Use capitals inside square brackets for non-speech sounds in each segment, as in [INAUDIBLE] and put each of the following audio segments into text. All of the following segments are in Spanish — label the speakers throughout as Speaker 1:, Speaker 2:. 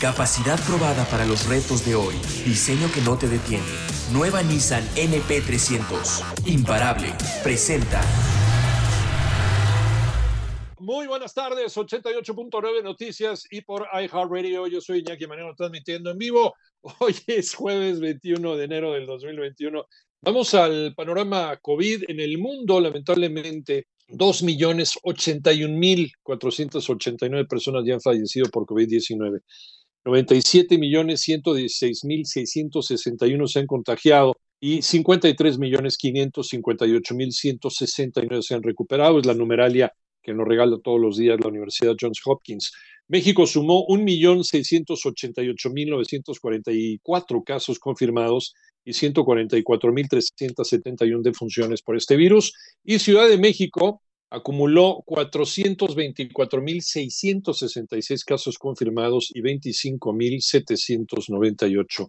Speaker 1: Capacidad probada para los retos de hoy. Diseño que no te detiene. Nueva Nissan NP300. Imparable. Presenta.
Speaker 2: Muy buenas tardes, 88.9 Noticias y por iHeartRadio. Yo soy Iñaki Manero transmitiendo en vivo. [LAUGHS] Hoy es jueves 21 de enero del 2021. Vamos al panorama COVID en el mundo. Lamentablemente, 2.081.489 personas ya han fallecido por COVID-19. 97.116.661 se han contagiado y 53.558.169 se han recuperado. Es la numeralia que nos regala todos los días la Universidad Johns Hopkins. México sumó 1.688.944 casos confirmados y 144.371 defunciones por este virus. Y Ciudad de México acumuló 424.666 casos confirmados y 25.798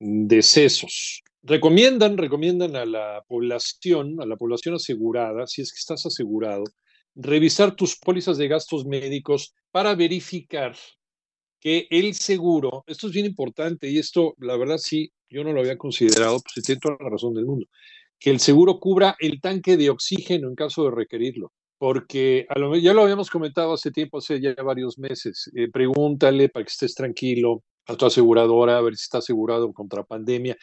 Speaker 2: decesos. Recomiendan, recomiendan a la población, a la población asegurada, si es que estás asegurado, revisar tus pólizas de gastos médicos para verificar que el seguro, esto es bien importante y esto, la verdad, sí, yo no lo había considerado, pues tiene toda la razón del mundo, que el seguro cubra el tanque de oxígeno en caso de requerirlo. Porque a lo, ya lo habíamos comentado hace tiempo, hace ya varios meses. Eh, pregúntale para que estés tranquilo a tu aseguradora, a ver si está asegurado contra pandemia.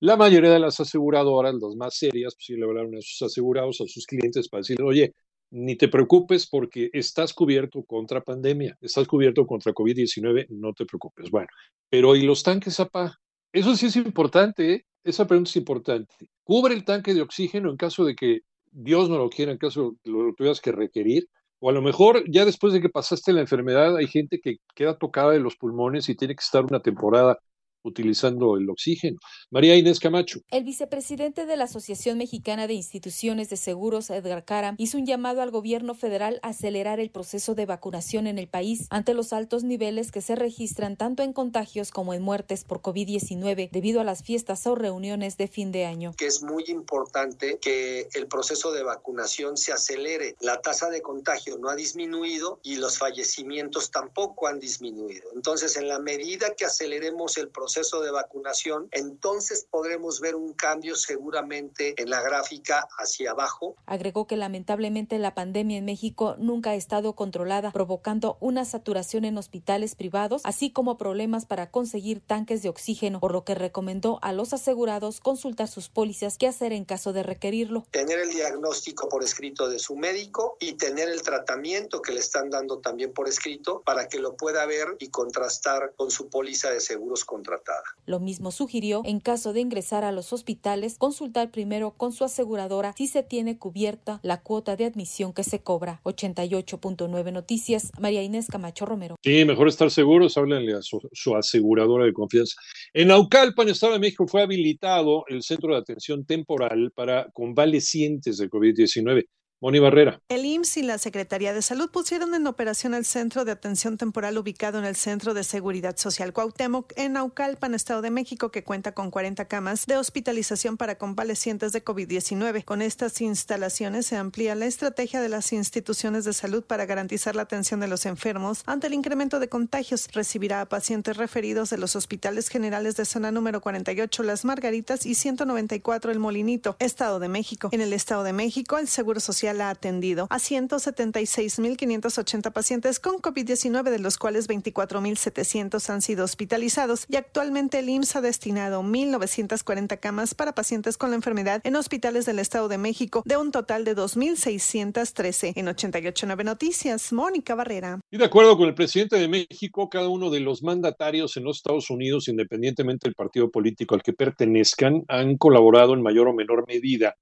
Speaker 2: La mayoría de las aseguradoras, las más serias, pues sí le hablaron a sus asegurados, a sus clientes para decirle, oye, ni te preocupes porque estás cubierto contra pandemia, estás cubierto contra COVID-19, no te preocupes. Bueno, pero ¿y los tanques APA? Eso sí es importante, ¿eh? esa pregunta es importante. ¿Cubre el tanque de oxígeno en caso de que Dios no lo quiera, en caso de lo tuvieras que requerir? O a lo mejor ya después de que pasaste la enfermedad hay gente que queda tocada de los pulmones y tiene que estar una temporada utilizando el oxígeno. María Inés Camacho.
Speaker 3: El vicepresidente de la Asociación Mexicana de Instituciones de Seguros, Edgar Cara, hizo un llamado al gobierno federal a acelerar el proceso de vacunación en el país ante los altos niveles que se registran tanto en contagios como en muertes por COVID-19 debido a las fiestas o reuniones de fin de año.
Speaker 4: Que es muy importante que el proceso de vacunación se acelere. La tasa de contagio no ha disminuido y los fallecimientos tampoco han disminuido. Entonces, en la medida que aceleremos el proceso proceso de vacunación, entonces podremos ver un cambio seguramente en la gráfica hacia abajo.
Speaker 3: Agregó que lamentablemente la pandemia en México nunca ha estado controlada, provocando una saturación en hospitales privados, así como problemas para conseguir tanques de oxígeno, por lo que recomendó a los asegurados consultar sus pólizas qué hacer en caso de requerirlo.
Speaker 4: Tener el diagnóstico por escrito de su médico y tener el tratamiento que le están dando también por escrito para que lo pueda ver y contrastar con su póliza de seguros contratados.
Speaker 3: Lo mismo sugirió, en caso de ingresar a los hospitales, consultar primero con su aseguradora si se tiene cubierta la cuota de admisión que se cobra. 88.9 Noticias, María Inés Camacho Romero.
Speaker 2: Sí, mejor estar seguros, háblenle a su, su aseguradora de confianza. En Aucalpa, en Estado de México, fue habilitado el centro de atención temporal para convalecientes de COVID-19. Moni Barrera.
Speaker 5: El IMSS y la Secretaría de Salud pusieron en operación el centro de atención temporal ubicado en el Centro de Seguridad Social Cuauhtémoc en Naucalpan, Estado de México, que cuenta con 40 camas de hospitalización para convalecientes de COVID-19. Con estas instalaciones se amplía la estrategia de las instituciones de salud para garantizar la atención de los enfermos ante el incremento de contagios. Recibirá a pacientes referidos de los hospitales generales de zona número 48 Las Margaritas y 194 El Molinito, Estado de México. En el Estado de México, el Seguro Social ha atendido a 176.580 pacientes con COVID-19, de los cuales 24.700 han sido hospitalizados y actualmente el IMSS ha destinado 1.940 camas para pacientes con la enfermedad en hospitales del Estado de México, de un total de 2.613. En 889 Noticias, Mónica Barrera.
Speaker 2: Y de acuerdo con el presidente de México, cada uno de los mandatarios en los Estados Unidos, independientemente del partido político al que pertenezcan, han colaborado en mayor o menor medida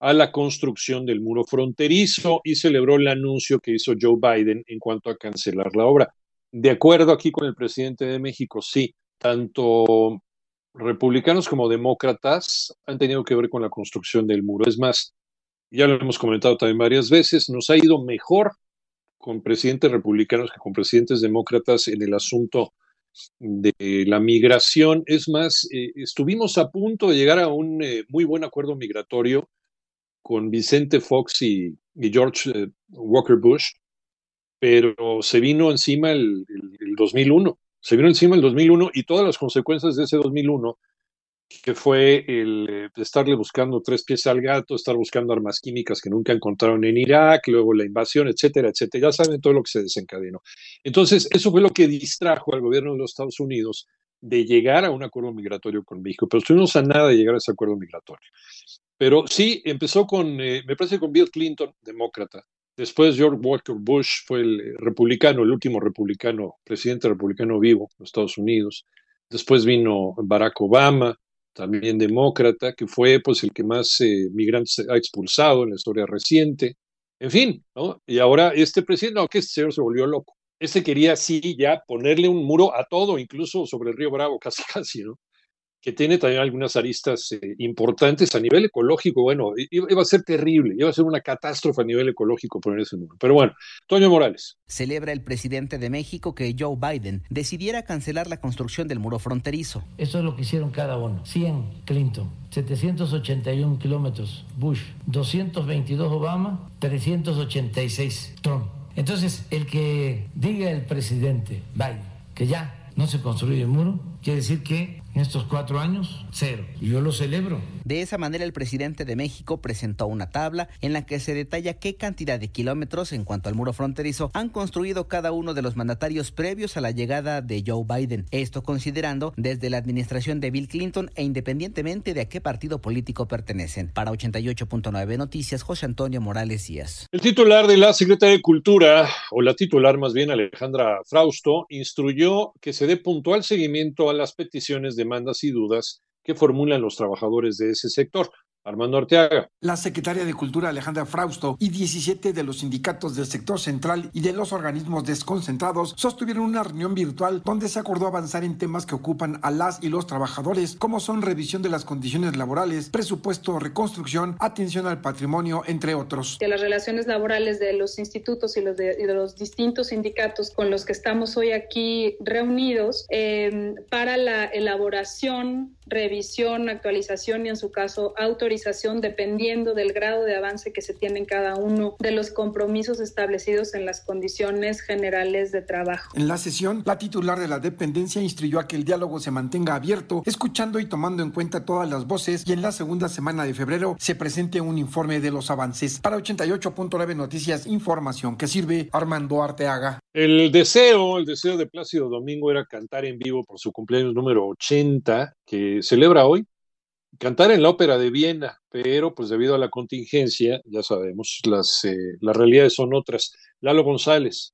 Speaker 2: a la construcción del muro fronterizo y celebró el anuncio que hizo Joe Biden en cuanto a cancelar la obra. De acuerdo aquí con el presidente de México, sí, tanto republicanos como demócratas han tenido que ver con la construcción del muro. Es más, ya lo hemos comentado también varias veces, nos ha ido mejor con presidentes republicanos que con presidentes demócratas en el asunto de la migración. Es más, eh, estuvimos a punto de llegar a un eh, muy buen acuerdo migratorio con Vicente Fox y, George eh, Walker Bush, pero se vino encima el, 2001 Se vino encima el 2001 y todas las consecuencias de ese 2001 que fue el eh, estarle buscando tres pies al gato, estar buscando armas químicas que nunca encontraron en Irak, luego la invasión, etcétera, etcétera. Ya saben todo lo que se desencadenó. Entonces, eso fue lo que distrajo al gobierno de los Estados Unidos de llegar a un acuerdo migratorio con México, pero estuvimos a nada de llegar a ese acuerdo migratorio. Pero sí, empezó con, eh, me parece con Bill Clinton, demócrata. Después George Walker Bush fue el republicano, el último republicano, presidente republicano vivo en los Estados Unidos. Después vino Barack Obama, también demócrata, que fue pues el que más eh, migrantes ha expulsado en la historia reciente. En fin, ¿no? Y ahora este presidente, no, que este señor se volvió loco. Este quería sí ya ponerle un muro a todo, incluso sobre el río Bravo, [LAUGHS] casi casi, ¿no? Que tiene también algunas aristas eh, importantes a nivel ecológico. Bueno, iba a ser terrible, iba a ser una catástrofe a nivel ecológico poner ese número. Pero bueno, Toño Morales.
Speaker 6: Celebra el presidente de México que Joe Biden decidiera cancelar la construcción del muro fronterizo.
Speaker 7: Eso es lo que hicieron cada uno. 100 Clinton, 781 kilómetros Bush, 222 Obama, 386 Trump. Entonces, el que diga el presidente Biden que ya no se construye el muro, quiere decir que en estos cuatro años, cero. Y yo lo celebro.
Speaker 6: De esa manera, el presidente de México presentó una tabla en la que se detalla qué cantidad de kilómetros en cuanto al muro fronterizo han construido cada uno de los mandatarios previos a la llegada de Joe Biden. Esto considerando desde la administración de Bill Clinton e independientemente de a qué partido político pertenecen. Para 88.9 Noticias, José Antonio Morales Díaz.
Speaker 2: El titular de la Secretaría de Cultura, o la titular más bien Alejandra Frausto, instruyó que se dé puntual seguimiento a las peticiones de demandas y dudas que formulan los trabajadores de ese sector. Armando Arteaga.
Speaker 8: La secretaria de Cultura Alejandra Frausto y 17 de los sindicatos del sector central y de los organismos desconcentrados sostuvieron una reunión virtual donde se acordó avanzar en temas que ocupan a las y los trabajadores, como son revisión de las condiciones laborales, presupuesto, reconstrucción, atención al patrimonio, entre otros.
Speaker 9: De las relaciones laborales de los institutos y, los de, los distintos sindicatos con los que estamos hoy aquí reunidos eh, para la elaboración revisión, actualización y en su caso autorización dependiendo del grado de avance que se tiene en cada uno de los compromisos establecidos en las condiciones generales de trabajo.
Speaker 8: En la sesión, la titular de la dependencia instruyó a que el diálogo se mantenga abierto, escuchando y tomando en cuenta todas las voces y en la segunda semana de febrero se presente un informe de los avances. Para 88.9 Noticias, información que sirve Armando Arteaga.
Speaker 2: El deseo, el deseo de Plácido Domingo era cantar en vivo por su cumpleaños número 80 que celebra hoy, cantar en la ópera de Viena, pero pues debido a la contingencia, ya sabemos, las, eh, las realidades son otras. Lalo González.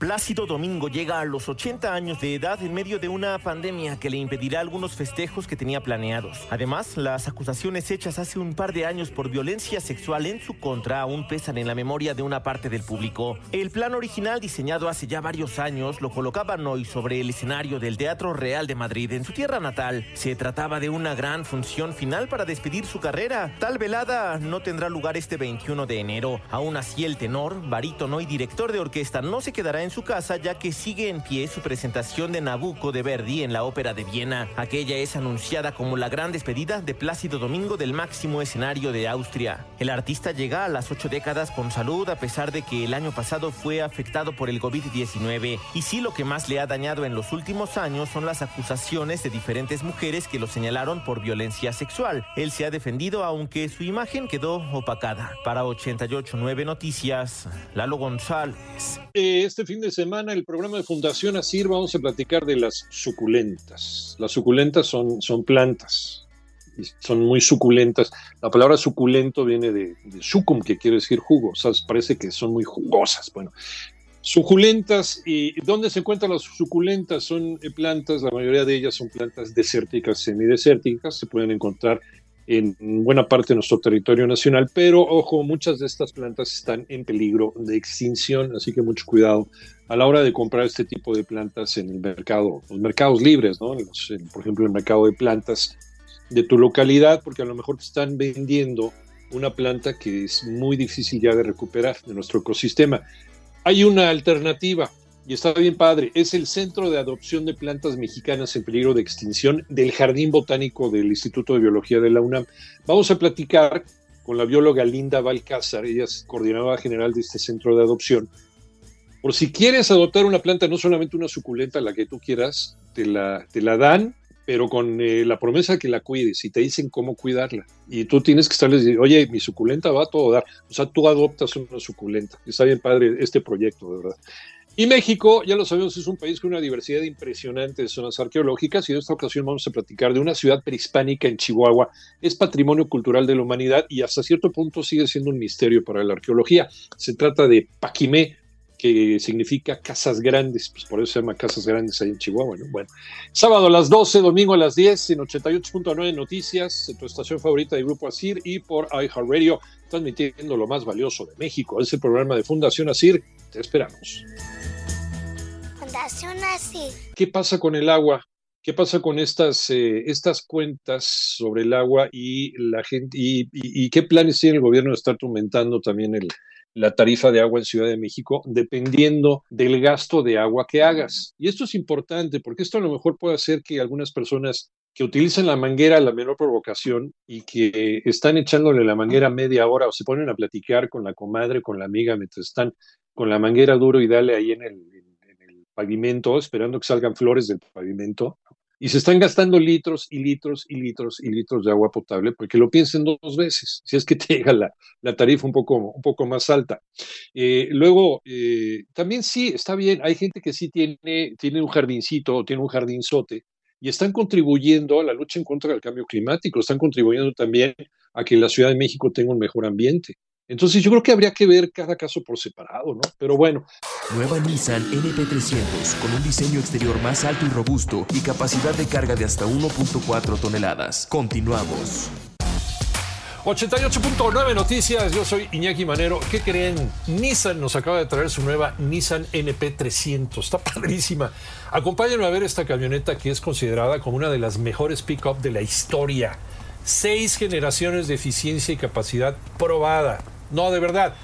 Speaker 10: Plácido Domingo llega a los 80 años de edad en medio de una pandemia que le impedirá algunos festejos que tenía planeados. Además, las acusaciones hechas hace un par de años por violencia sexual en su contra aún pesan en la memoria de una parte del público. El plan original diseñado hace ya varios años lo colocaban hoy sobre el escenario del Teatro Real de Madrid en su tierra natal. Se trataba de una gran función final para despedir su carrera. Tal velada no tendrá lugar este 21 de enero. Aún así el tenor, barítono y director de orquesta no se quedará en su casa ya que sigue en pie su presentación de Nabucco de Verdi en la Ópera de Viena. Aquella es anunciada como la gran despedida de Plácido Domingo del máximo escenario de Austria. El artista llega a las ocho décadas con salud a pesar de que el año pasado fue afectado por el COVID-19 y sí lo que más le ha dañado en los últimos años son las acusaciones de diferentes mujeres que lo señalaron por violencia sexual. Él se ha defendido aunque su imagen quedó opacada. Para 889 Noticias, Lalo González.
Speaker 2: Este fin de semana el programa de Fundación Asir vamos a platicar de las suculentas. Las suculentas son, son plantas, y son muy suculentas. La palabra suculento viene de, sucum, que quiere decir jugo, o sea, parece que son muy jugosas. Bueno, suculentas, ¿y dónde se encuentran las suculentas? Son plantas, la mayoría de ellas son plantas desérticas, semidesérticas, se pueden encontrar en buena parte de nuestro territorio nacional, pero ojo, muchas de estas plantas están en peligro de extinción, así que mucho cuidado a la hora de comprar este tipo de plantas en el mercado, los mercados libres, ¿no? por ejemplo, el mercado de plantas de tu localidad, porque a lo mejor te están vendiendo una planta que es muy difícil ya de recuperar de nuestro ecosistema. Hay una alternativa, y está bien padre, es el Centro de Adopción de Plantas Mexicanas en Peligro de Extinción del Jardín Botánico del Instituto de Biología de la UNAM. Vamos a platicar con la bióloga Linda Balcázar, ella es coordinadora general de este centro de adopción, Por si quieres adoptar una planta, no solamente una suculenta, la que tú quieras, te la, te la dan, pero con eh, la promesa que la cuides y te dicen cómo cuidarla. Y tú tienes que estarles diciendo, oye, mi suculenta va a todo dar. O sea, tú adoptas una suculenta. Está bien padre este proyecto, de verdad. Y México, ya lo sabemos, es un país con una diversidad impresionante de zonas arqueológicas y en esta ocasión vamos a platicar de una ciudad prehispánica en Chihuahua. Es patrimonio cultural de la humanidad y hasta cierto punto sigue siendo un misterio para la arqueología. Se trata de Paquimé, que significa casas grandes, pues por eso se llama casas grandes ahí en Chihuahua, ¿no? Bueno, sábado a las 12, domingo a las 10 en 88.9 Noticias, tu estación favorita de Grupo Asir y por iHeartRadio, transmitiendo lo más valioso de México. Es el programa de Fundación Asir. Te esperamos. ¿Qué pasa con el agua? ¿Qué pasa con estas, eh, estas cuentas sobre el agua y la gente y, qué planes tiene el gobierno de estar aumentando también el, la tarifa de agua en Ciudad de México dependiendo del gasto de agua que hagas. Y esto es importante porque esto a lo mejor puede hacer que algunas personas que utilizan la manguera a la menor provocación y que están echándole la manguera media hora o se ponen a platicar con la comadre, con la amiga, mientras están con la manguera duro y dale ahí en el pavimento, esperando que salgan flores del pavimento, y se están gastando litros y litros y litros y litros de agua potable, porque lo piensen dos veces, si es que te [LAUGHS] llega la, la tarifa un poco, un poco más alta. Eh, luego, eh, también sí, está bien, hay gente que sí tiene, tiene un jardincito o tiene un jardinzote y están contribuyendo a la lucha en contra del cambio climático, están contribuyendo también a que la Ciudad de México tenga un mejor ambiente. Entonces yo creo que habría que ver cada caso por separado, ¿no? Pero bueno.
Speaker 1: Nueva Nissan NP300 con un diseño exterior más alto y robusto y capacidad de carga de hasta 1.4 toneladas. Continuamos.
Speaker 2: 88.9 Noticias, yo soy Iñaki Manero. ¿Qué creen? Nissan nos acaba de traer su nueva Nissan NP300. Está padrísima. Acompáñenme a ver esta camioneta que es considerada como una de las mejores pick-up de la historia. Seis generaciones de eficiencia y capacidad probada. No, de verdad.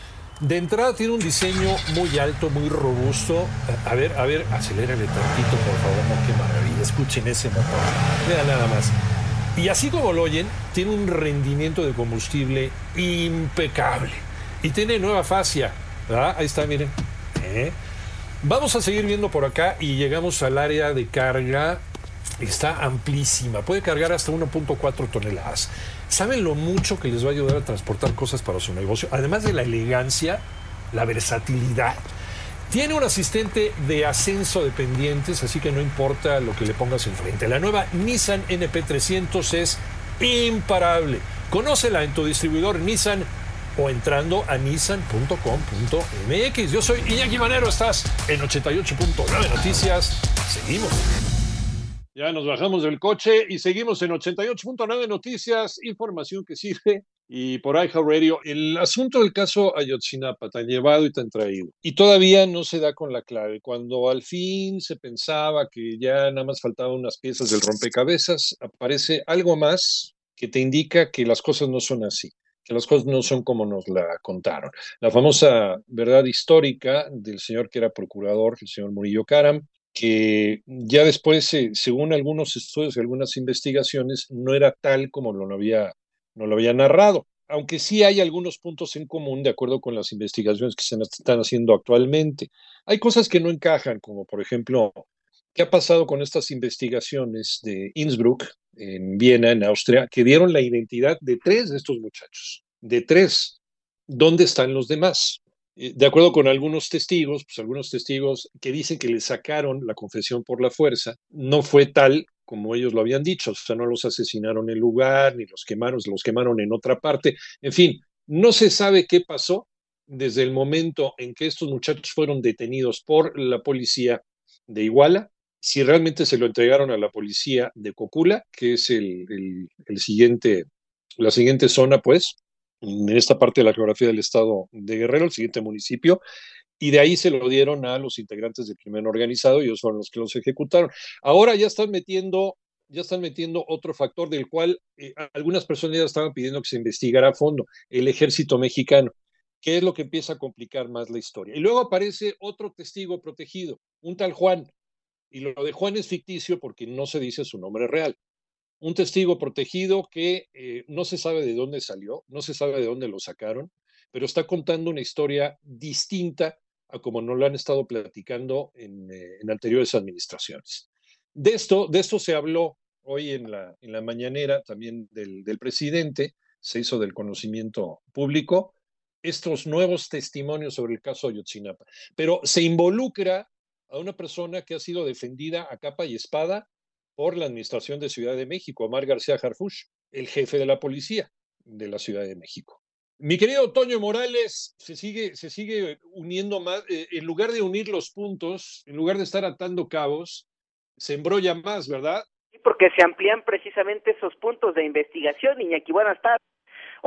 Speaker 2: De entrada tiene un diseño muy alto, muy robusto. A ver, a ver, acelérale tantito, por favor. No, qué maravilla. Escuchen ese motor. Vean nada más. Y así como lo oyen, tiene un rendimiento de combustible impecable. Y tiene nueva fascia. ¿verdad? Ahí está, miren. ¿Eh? Vamos a seguir viendo por acá y llegamos al área de carga. Está amplísima. Puede cargar hasta 1.4 toneladas. ¿Saben lo mucho que les va a ayudar a transportar cosas para su negocio? Además de la elegancia, la versatilidad. Tiene un asistente de ascenso de pendientes, así que no importa lo que le pongas enfrente. La nueva Nissan NP300 es imparable. Conócela en tu distribuidor Nissan o entrando a nissan.com.mx. Yo soy Iñaki Manero, estás en 88.9 Noticias. Seguimos. Ya nos bajamos del coche y seguimos en 88.9 Noticias, información que sirve. Y por Radio, el asunto del caso Ayotzinapa, tan llevado y tan traído. Y todavía no se da con la clave. Cuando al fin se pensaba que ya nada más faltaban unas piezas del rompecabezas, aparece algo más que te indica que las cosas no son así que las cosas no son como nos la contaron. La famosa verdad histórica del señor que era procurador, el señor Murillo Caram, que ya después, según algunos estudios y algunas investigaciones, no era tal como lo había, no lo había narrado. Aunque sí hay algunos puntos en común de acuerdo con las investigaciones que se están haciendo actualmente. Hay cosas que no encajan, como por ejemplo, ¿qué ha pasado con estas investigaciones de Innsbruck, en Viena, en Austria, que dieron la identidad de tres de estos muchachos? De tres. ¿Dónde están los demás? De acuerdo con algunos testigos, pues algunos testigos que dicen que le sacaron la confesión por la fuerza, no fue tal como ellos lo habían dicho, o sea, no los asesinaron en el lugar, ni los quemaron, los quemaron en otra parte, en fin, no se sabe qué pasó desde el momento en que estos muchachos fueron detenidos por la policía de Iguala, si realmente se lo entregaron a la policía de Cocula, que es el, el siguiente, la siguiente zona, pues, en esta parte de la geografía del estado de Guerrero, el siguiente municipio, y de ahí se lo dieron a los integrantes del crimen organizado y ellos fueron los que los ejecutaron. Ahora ya están metiendo, ya están metiendo otro factor del cual eh, algunas personas ya estaban pidiendo que se investigara a fondo, el ejército mexicano, que es lo que empieza a complicar más la historia. Y luego aparece otro testigo protegido, un tal Juan, y lo de Juan es ficticio porque no se dice su nombre real un testigo protegido que eh, no se sabe de dónde salió, no se sabe de dónde lo sacaron, pero está contando una historia distinta a como nos lo han estado platicando en, eh, anteriores administraciones. De esto, de esto se habló hoy en la, en la mañanera también del, del presidente, se hizo del conocimiento público estos nuevos testimonios sobre el caso Ayotzinapa, pero se involucra a una persona que ha sido defendida a capa y espada por la Administración de Ciudad de México, Omar García Harfush, el jefe de la policía de la Ciudad de México. Mi querido Toño Morales se sigue, se sigue uniendo más, eh, en lugar de unir los puntos, en lugar de estar atando cabos, se embrolla más, ¿verdad?
Speaker 11: Sí, porque se amplían precisamente esos puntos de investigación, Iñaki. Buenas tardes.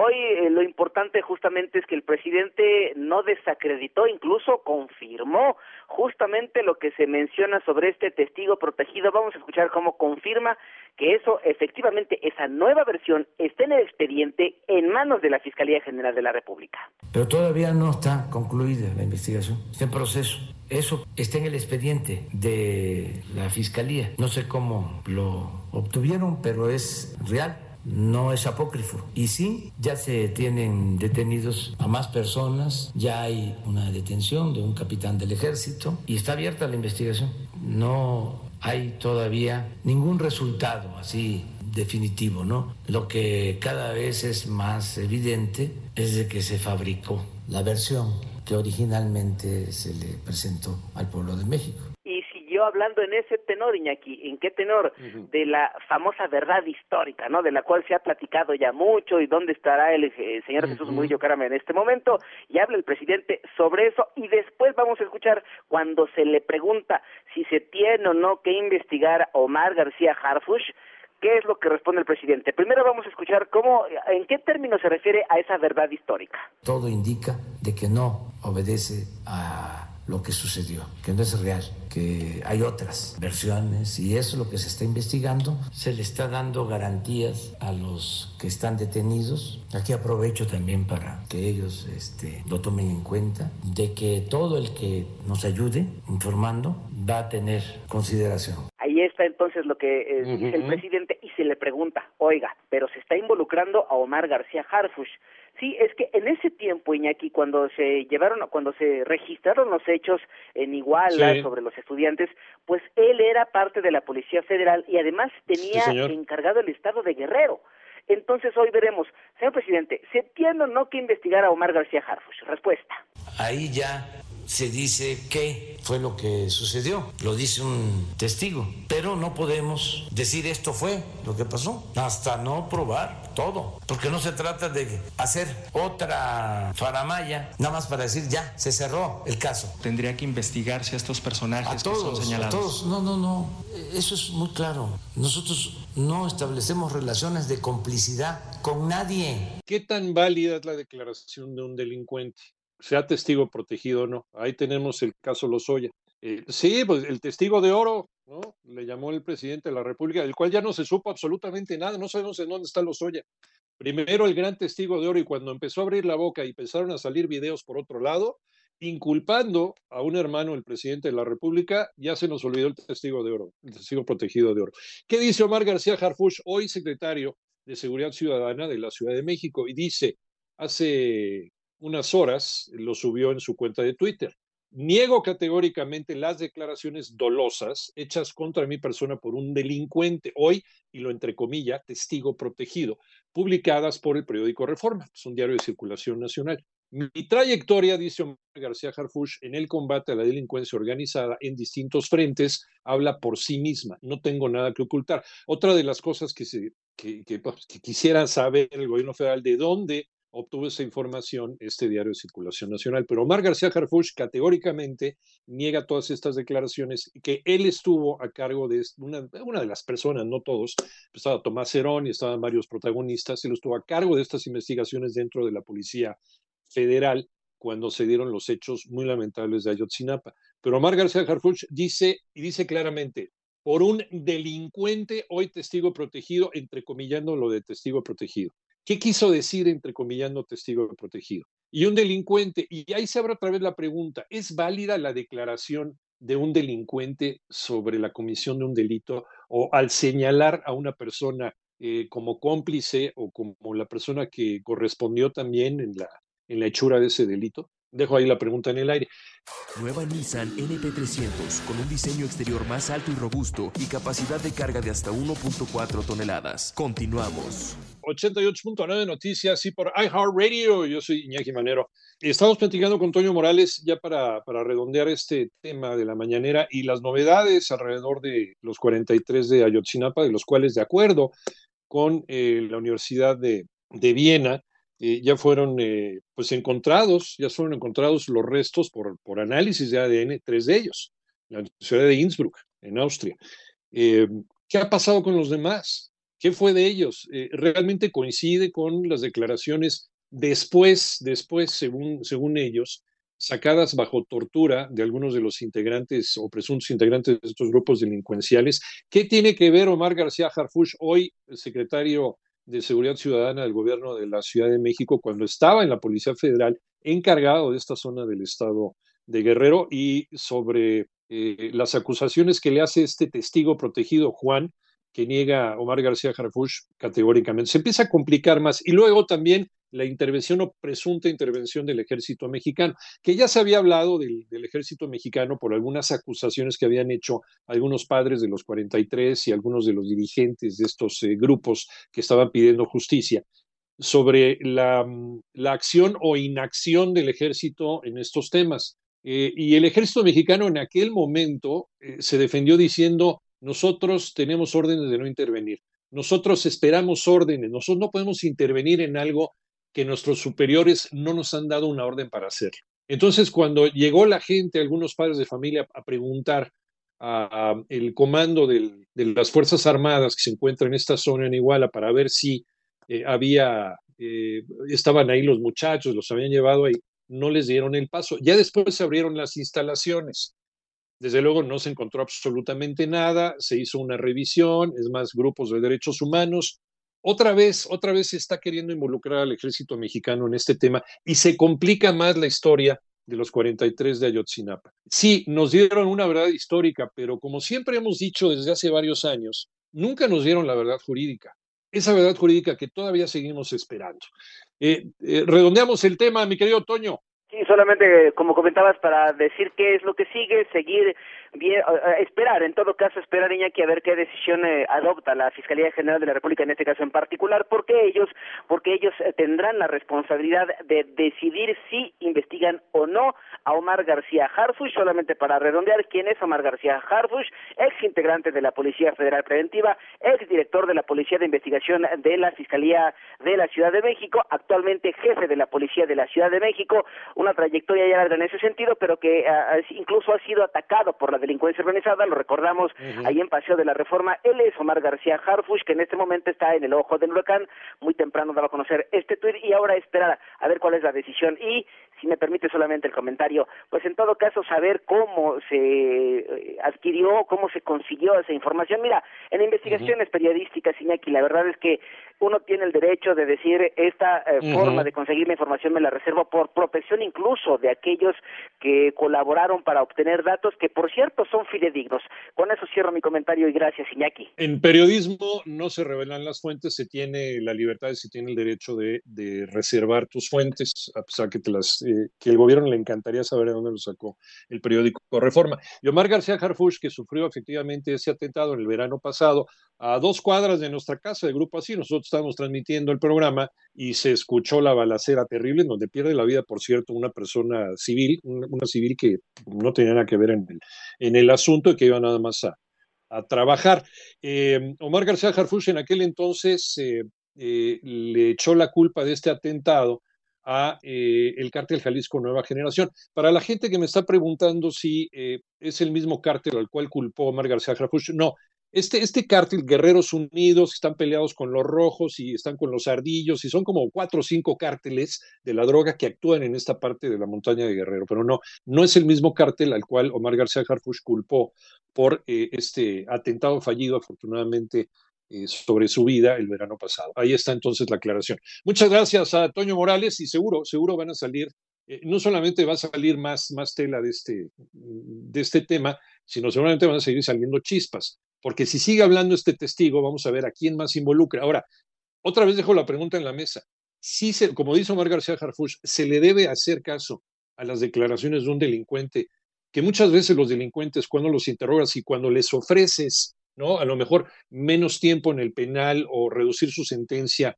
Speaker 11: Hoy eh, lo importante justamente es que el presidente no desacreditó, incluso confirmó justamente lo que se menciona sobre este testigo protegido. Vamos a escuchar cómo confirma que eso, efectivamente, esa nueva versión está en el expediente en manos de la Fiscalía General de la República.
Speaker 7: Pero todavía no está concluida la investigación, está en proceso. Eso está en el expediente de la Fiscalía. No sé cómo lo obtuvieron, pero es real no es apócrifo. Y sí, ya se tienen detenidos a más personas, ya hay una detención de un capitán del ejército y está abierta la investigación. No hay todavía ningún resultado así definitivo, ¿no? Lo que cada vez es más evidente es de que se fabricó la versión que originalmente se le presentó al pueblo de México
Speaker 11: hablando en ese tenor, Iñaki, ¿en qué tenor? De la famosa verdad histórica, ¿no? De la cual se ha platicado ya mucho y dónde estará el, eh, señor Jesús Murillo Carame en este momento, y habla el presidente sobre eso, y después vamos a escuchar cuando se le pregunta si se tiene o no que investigar a Omar García Harfush, ¿Qué es lo que responde el presidente? Primero vamos a escuchar cómo, en qué términos se refiere a esa verdad histórica.
Speaker 7: Todo indica de que no obedece a lo que sucedió, que no es real, que hay otras versiones y eso es lo que se está investigando. Se le está dando garantías a los que están detenidos. Aquí aprovecho también para que ellos este, lo tomen en cuenta, de que todo el que nos ayude informando va a tener consideración.
Speaker 11: Ahí está entonces lo que eh, dice el presidente y se le pregunta, oiga, pero se está involucrando a Omar García Harfush Sí, es que en ese tiempo, Iñaki, cuando se llevaron, cuando se registraron los hechos en Iguala sobre los estudiantes, pues él era parte de la Policía Federal y además tenía encargado el estado de Guerrero. Entonces hoy veremos, señor presidente, ¿se tiene o no que investigar a Omar García Harfuch? Respuesta.
Speaker 7: Ahí ya se dice qué fue lo que sucedió, lo dice un testigo, pero no podemos decir esto fue lo que pasó, hasta no probar todo, porque no se trata de hacer otra faramaya, nada más para decir ya, se cerró el caso.
Speaker 12: Tendría que investigarse a estos personajes que son señalados.
Speaker 7: A todos, no, no, no, eso es muy claro. Nosotros no establecemos relaciones de complicidad con nadie.
Speaker 2: ¿Qué tan válida es la declaración de un delincuente? Sea testigo protegido o no. Ahí tenemos el caso Lozoya. Eh, sí, pues el testigo de oro, ¿no? Le llamó el presidente de la República, del cual ya no se supo absolutamente nada, no sabemos en dónde está Lozoya. Primero el gran testigo de oro y cuando empezó a abrir la boca y empezaron a salir videos por otro lado, inculpando a un hermano del presidente de la República, ya se nos olvidó el testigo de oro, el testigo protegido de oro. ¿Qué dice Omar García Harfush, hoy secretario de Seguridad Ciudadana de la Ciudad de México? Y dice, hace unas horas lo subió en su cuenta de Twitter. Niego categóricamente las declaraciones dolosas hechas contra mi persona por un delincuente, hoy, y lo entrecomilla, testigo protegido, publicadas por el periódico Reforma, un diario de circulación nacional. Mi trayectoria, dice Omar García Harfush, en el combate a la delincuencia organizada en distintos frentes, habla por sí misma. No tengo nada que ocultar. Otra de las cosas que, se, que, que, pues, que quisiera saber el gobierno federal, de dónde obtuvo esa información este diario de circulación nacional. Pero Omar García Harfuch categóricamente niega todas estas declaraciones que él estuvo a cargo de una, de las personas, no todos, estaba Tomás Herón y estaban varios protagonistas, él estuvo a cargo de estas investigaciones dentro de la Policía Federal cuando se dieron los hechos muy lamentables de Ayotzinapa. Pero Omar García Harfuch dice y dice claramente, por un delincuente hoy testigo protegido, entrecomillando lo de testigo protegido. ¿Qué quiso decir, entrecomillando, testigo protegido? Y un delincuente, y ahí se abre otra vez la pregunta, ¿es válida la declaración de un delincuente sobre la comisión de un delito o al señalar a una persona eh, como cómplice o como la persona que correspondió también en la, en la hechura de ese delito? Dejo ahí la pregunta en el aire.
Speaker 1: Nueva Nissan NP300 con un diseño exterior más alto y robusto y capacidad de carga de hasta 1.4 toneladas. Continuamos.
Speaker 2: 88.9 Noticias y por iHeartRadio. Yo soy Iñaki Manero. Estamos platicando con Toño Morales ya para, para redondear este tema de la mañanera y las novedades alrededor de los 43 de Ayotzinapa, de los cuales, de acuerdo con eh, la Universidad de, de Viena, eh, ya fueron eh, pues encontrados, ya fueron encontrados los restos por, por análisis de ADN, tres de ellos, la Universidad de Innsbruck, en Austria. ¿Qué ha pasado con los demás? ¿Qué fue de ellos? ¿Realmente coincide con las declaraciones después, después, según, según ellos, sacadas bajo tortura de algunos de los integrantes o presuntos integrantes de estos grupos delincuenciales. ¿Qué tiene que ver Omar García Harfush, hoy secretario de Seguridad Ciudadana del gobierno de la Ciudad de México, cuando estaba en la Policía Federal, encargado de esta zona del estado de Guerrero, y sobre eh, las acusaciones que le hace este testigo protegido, Juan, que niega Omar García Harfush categóricamente. Se empieza a complicar más. Y luego también la intervención o presunta intervención del ejército mexicano, que ya se había hablado del, ejército mexicano por algunas acusaciones que habían hecho algunos padres de los 43 y algunos de los dirigentes de estos eh, grupos que estaban pidiendo justicia sobre la, mm, acción o inacción del ejército en estos temas. Eh, y el ejército mexicano en aquel momento eh, se defendió diciendo, nosotros tenemos órdenes de no intervenir. Nosotros esperamos órdenes, nosotros no podemos intervenir en algo que nuestros superiores no nos han dado una orden para hacerlo. Entonces, cuando llegó la gente, algunos padres de familia, a preguntar al el comando de las Fuerzas Armadas que se encuentra en esta zona en Iguala para ver si eh, había, eh, estaban ahí los muchachos, los habían llevado ahí, no les dieron el paso. Ya después se abrieron las instalaciones. Desde luego no se encontró absolutamente nada, se hizo una revisión, es más, grupos de derechos humanos otra vez, otra vez se está queriendo involucrar al ejército mexicano en este tema y se complica más la historia de los 43 de Ayotzinapa. Sí, nos dieron una verdad histórica, pero como siempre hemos dicho desde hace varios años, nunca nos dieron la verdad jurídica. Esa verdad jurídica que todavía seguimos esperando. Eh, eh, redondeamos el tema, mi querido Toño.
Speaker 11: Sí, solamente como comentabas para decir qué es lo que sigue, seguir bien, esperar, en todo caso, esperar, Iñaki, a ver qué decisión eh, adopta la Fiscalía General de la República en este caso en particular, porque ellos, porque ellos eh, tendrán la responsabilidad de decidir si investigan o no a Omar García Harfush, solamente para redondear quién es Omar García Harfush, ex integrante de la Policía Federal Preventiva, ex director de la Policía de Investigación de la Fiscalía de la Ciudad de México, actualmente jefe de la Policía de la Ciudad de México, una trayectoria ya larga en ese sentido, pero que ah, incluso ha sido atacado por la delincuencia organizada, lo recordamos ahí en Paseo de la Reforma, él es Omar García Harfush, que en este momento está en el ojo del huracán, muy temprano daba a conocer este tuit y ahora esperar a ver cuál es la decisión. Y si me permite solamente el comentario, pues en todo caso saber cómo se eh, adquirió, cómo se consiguió esa información. Mira, en investigaciones periodísticas, Iñaki, la verdad es que uno tiene el derecho de decir esta eh, forma de conseguir la información me la reservo por protección incluso de aquellos que colaboraron para obtener datos que por cierto son fidedignos. Con eso cierro mi comentario y gracias Iñaki.
Speaker 2: En periodismo no se revelan las fuentes, se tiene la libertad y se tiene el derecho de, de reservar tus fuentes, a pesar que te las eh, que el gobierno le encantaría saber de dónde lo sacó el periódico Reforma. Y Omar García Harfush, que sufrió efectivamente ese atentado en el verano pasado, a dos cuadras de nuestra casa de Grupo Así, nosotros estábamos transmitiendo el programa y se escuchó la balacera terrible, en donde pierde la vida, por cierto, una persona civil, una, civil que no tenía nada que ver en el, asunto y que iba nada más a, trabajar. Eh, Omar García Harfush en aquel entonces eh, le echó la culpa de este atentado a eh, el cártel Jalisco Nueva Generación. Para la gente que me está preguntando si eh, es el mismo cártel al cual culpó Omar García Harfuch, no. Este, este cártel, Guerreros Unidos, están peleados con los rojos y están con los ardillos, y son como cuatro o cinco cárteles de la droga que actúan en esta parte de la montaña de Guerrero, pero no, no es el mismo cártel al cual Omar García Harfuch culpó por eh, este atentado fallido, afortunadamente, eh, sobre su vida el verano pasado. Ahí está entonces la aclaración. Muchas gracias a Toño Morales y seguro, seguro van a salir, eh, no solamente va a salir más, más tela de este, de este tema, sino seguramente van a seguir saliendo chispas, porque si sigue hablando este testigo, vamos a ver a quién más involucra. Ahora, otra vez dejo la pregunta en la mesa. Si se, como dice Omar García Harfush, se le debe hacer caso a las declaraciones de un delincuente, que muchas veces los delincuentes cuando los interrogas y cuando les ofreces, ¿no? A lo mejor menos tiempo en el penal o reducir su sentencia,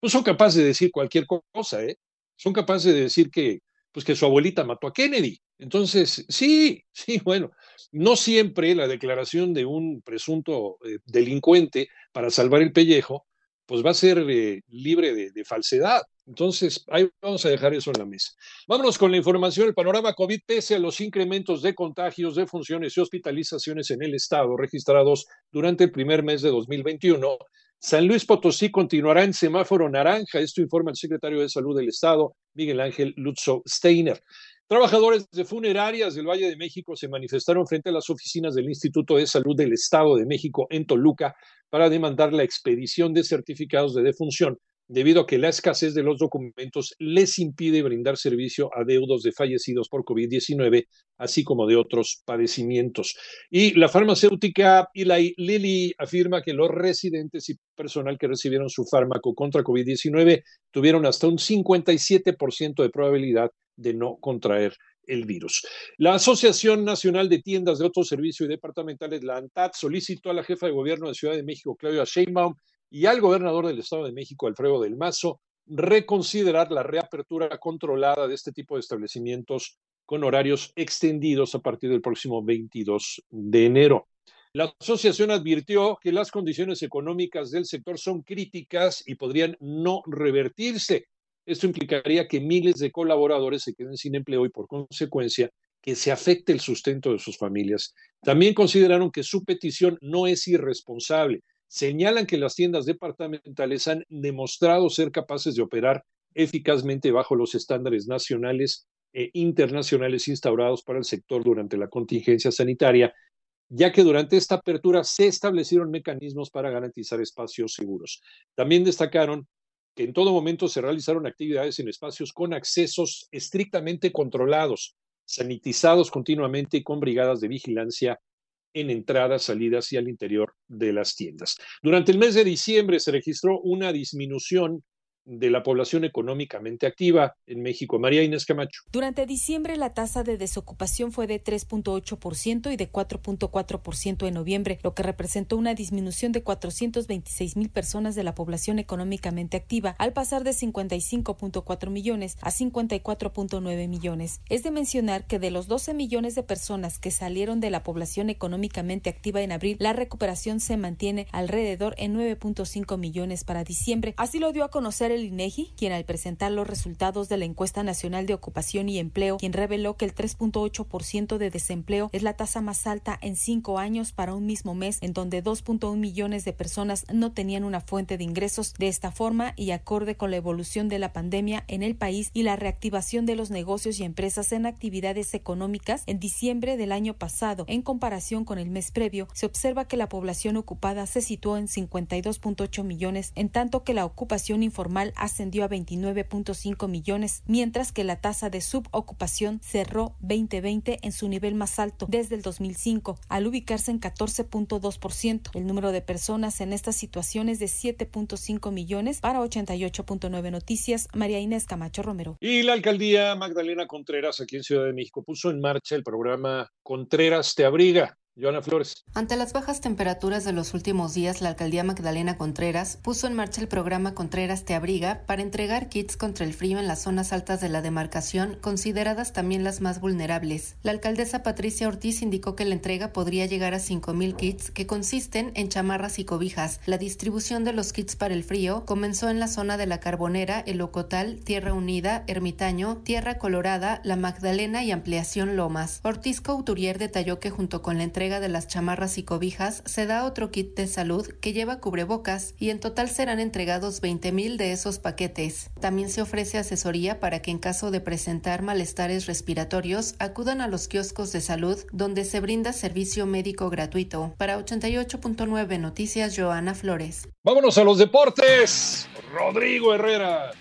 Speaker 2: pues son capaces de decir cualquier cosa, ¿eh? Son capaces de decir que, pues que su abuelita mató a Kennedy. Entonces, sí, sí, bueno, no siempre la declaración de un presunto eh, delincuente para salvar el pellejo, pues va a ser eh, libre de, falsedad. Entonces, ahí vamos a dejar eso en la mesa. Vámonos con la información. El panorama COVID, pese a los incrementos de contagios, de funciones y hospitalizaciones en el estado registrados durante el primer mes de 2021, San Luis Potosí continuará en semáforo naranja. Esto informa el secretario de Salud del Estado, Miguel Ángel Lutzo Steiner. Trabajadores de funerarias del Valle de México se manifestaron frente a las oficinas del Instituto de Salud del Estado de México en Toluca para demandar la expedición de certificados de defunción debido a que la escasez de los documentos les impide brindar servicio a deudos de fallecidos por COVID-19, así como de otros padecimientos. Y la farmacéutica Eli Lilly afirma que los residentes y personal que recibieron su fármaco contra COVID-19 tuvieron hasta un 57% de probabilidad de no contraer el virus. La Asociación Nacional de Tiendas de Autoservicio y Departamentales, la ANTAD, solicitó a la jefa de gobierno de Ciudad de México, Claudia Sheinbaum, y al gobernador del Estado de México, Alfredo del Mazo, reconsiderar la reapertura controlada de este tipo de establecimientos con horarios extendidos a partir del próximo 22 de enero. La asociación advirtió que las condiciones económicas del sector son críticas y podrían no revertirse. Esto implicaría que miles de colaboradores se queden sin empleo y por consecuencia que se afecte el sustento de sus familias. También consideraron que su petición no es irresponsable, señalan que las tiendas departamentales han demostrado ser capaces de operar eficazmente bajo los estándares nacionales e internacionales instaurados para el sector durante la contingencia sanitaria, ya que durante esta apertura se establecieron mecanismos para garantizar espacios seguros. También destacaron que en todo momento se realizaron actividades en espacios con accesos estrictamente controlados, sanitizados continuamente y con brigadas de vigilancia en entradas, salidas y al interior de las tiendas. Durante el mes de diciembre se registró una disminución de la población económicamente activa en México. María Inés Camacho.
Speaker 3: Durante diciembre la tasa de desocupación fue de 3.8% y de 4.4% en noviembre, lo que representó una disminución de 426 mil personas de la población económicamente activa, al pasar de 55.4 millones a 54.9 millones. Es de mencionar que de los 12 millones de personas que salieron de la población económicamente activa en abril, la recuperación se mantiene alrededor en 9.5 millones para diciembre. Así lo dio a conocer el INEGI, quien al presentar los resultados de la encuesta nacional de ocupación y empleo, quien reveló que el 3.8% de desempleo es la tasa más alta en cinco años para un mismo mes, en donde 2.1 millones de personas no tenían una fuente de ingresos. De esta forma y acorde con la evolución de la pandemia en el país y la reactivación de los negocios y empresas en actividades económicas, en diciembre del año pasado, en comparación con el mes previo, se observa que la población ocupada se situó en 52.8 millones, en tanto que la ocupación informal ascendió a 29.5 millones, mientras que la tasa de subocupación cerró 2020 en su nivel más alto desde el 2005, al ubicarse en 14.2%. El número de personas en esta situación es de 7.5 millones para 88.9 noticias. María Inés Camacho Romero.
Speaker 2: Y la alcaldía Magdalena Contreras aquí en Ciudad de México puso en marcha el programa Contreras te abriga
Speaker 13: Ante las bajas temperaturas de los últimos días, la alcaldía Magdalena Contreras puso en marcha el programa Contreras Te Abriga para entregar kits contra el frío en las zonas altas de la demarcación, consideradas también las más vulnerables. La alcaldesa Patricia Ortiz indicó que la entrega podría llegar a 5.000 kits, que consisten en chamarras y cobijas. La distribución de los kits para el frío comenzó en la zona de la Carbonera, El Ocotal, Tierra Unida, Ermitaño, Tierra Colorada, La Magdalena y Ampliación Lomas. Ortiz Couturier detalló que junto con la entrega de las chamarras y cobijas, se da otro kit de salud que lleva cubrebocas y en total serán entregados 20.000 de esos paquetes. También se ofrece asesoría para que en caso de presentar malestares respiratorios acudan a los kioscos de salud donde se brinda servicio médico gratuito. Para 88.9 Noticias, Joana Flores.
Speaker 2: Vámonos a los deportes. Rodrigo Herrera.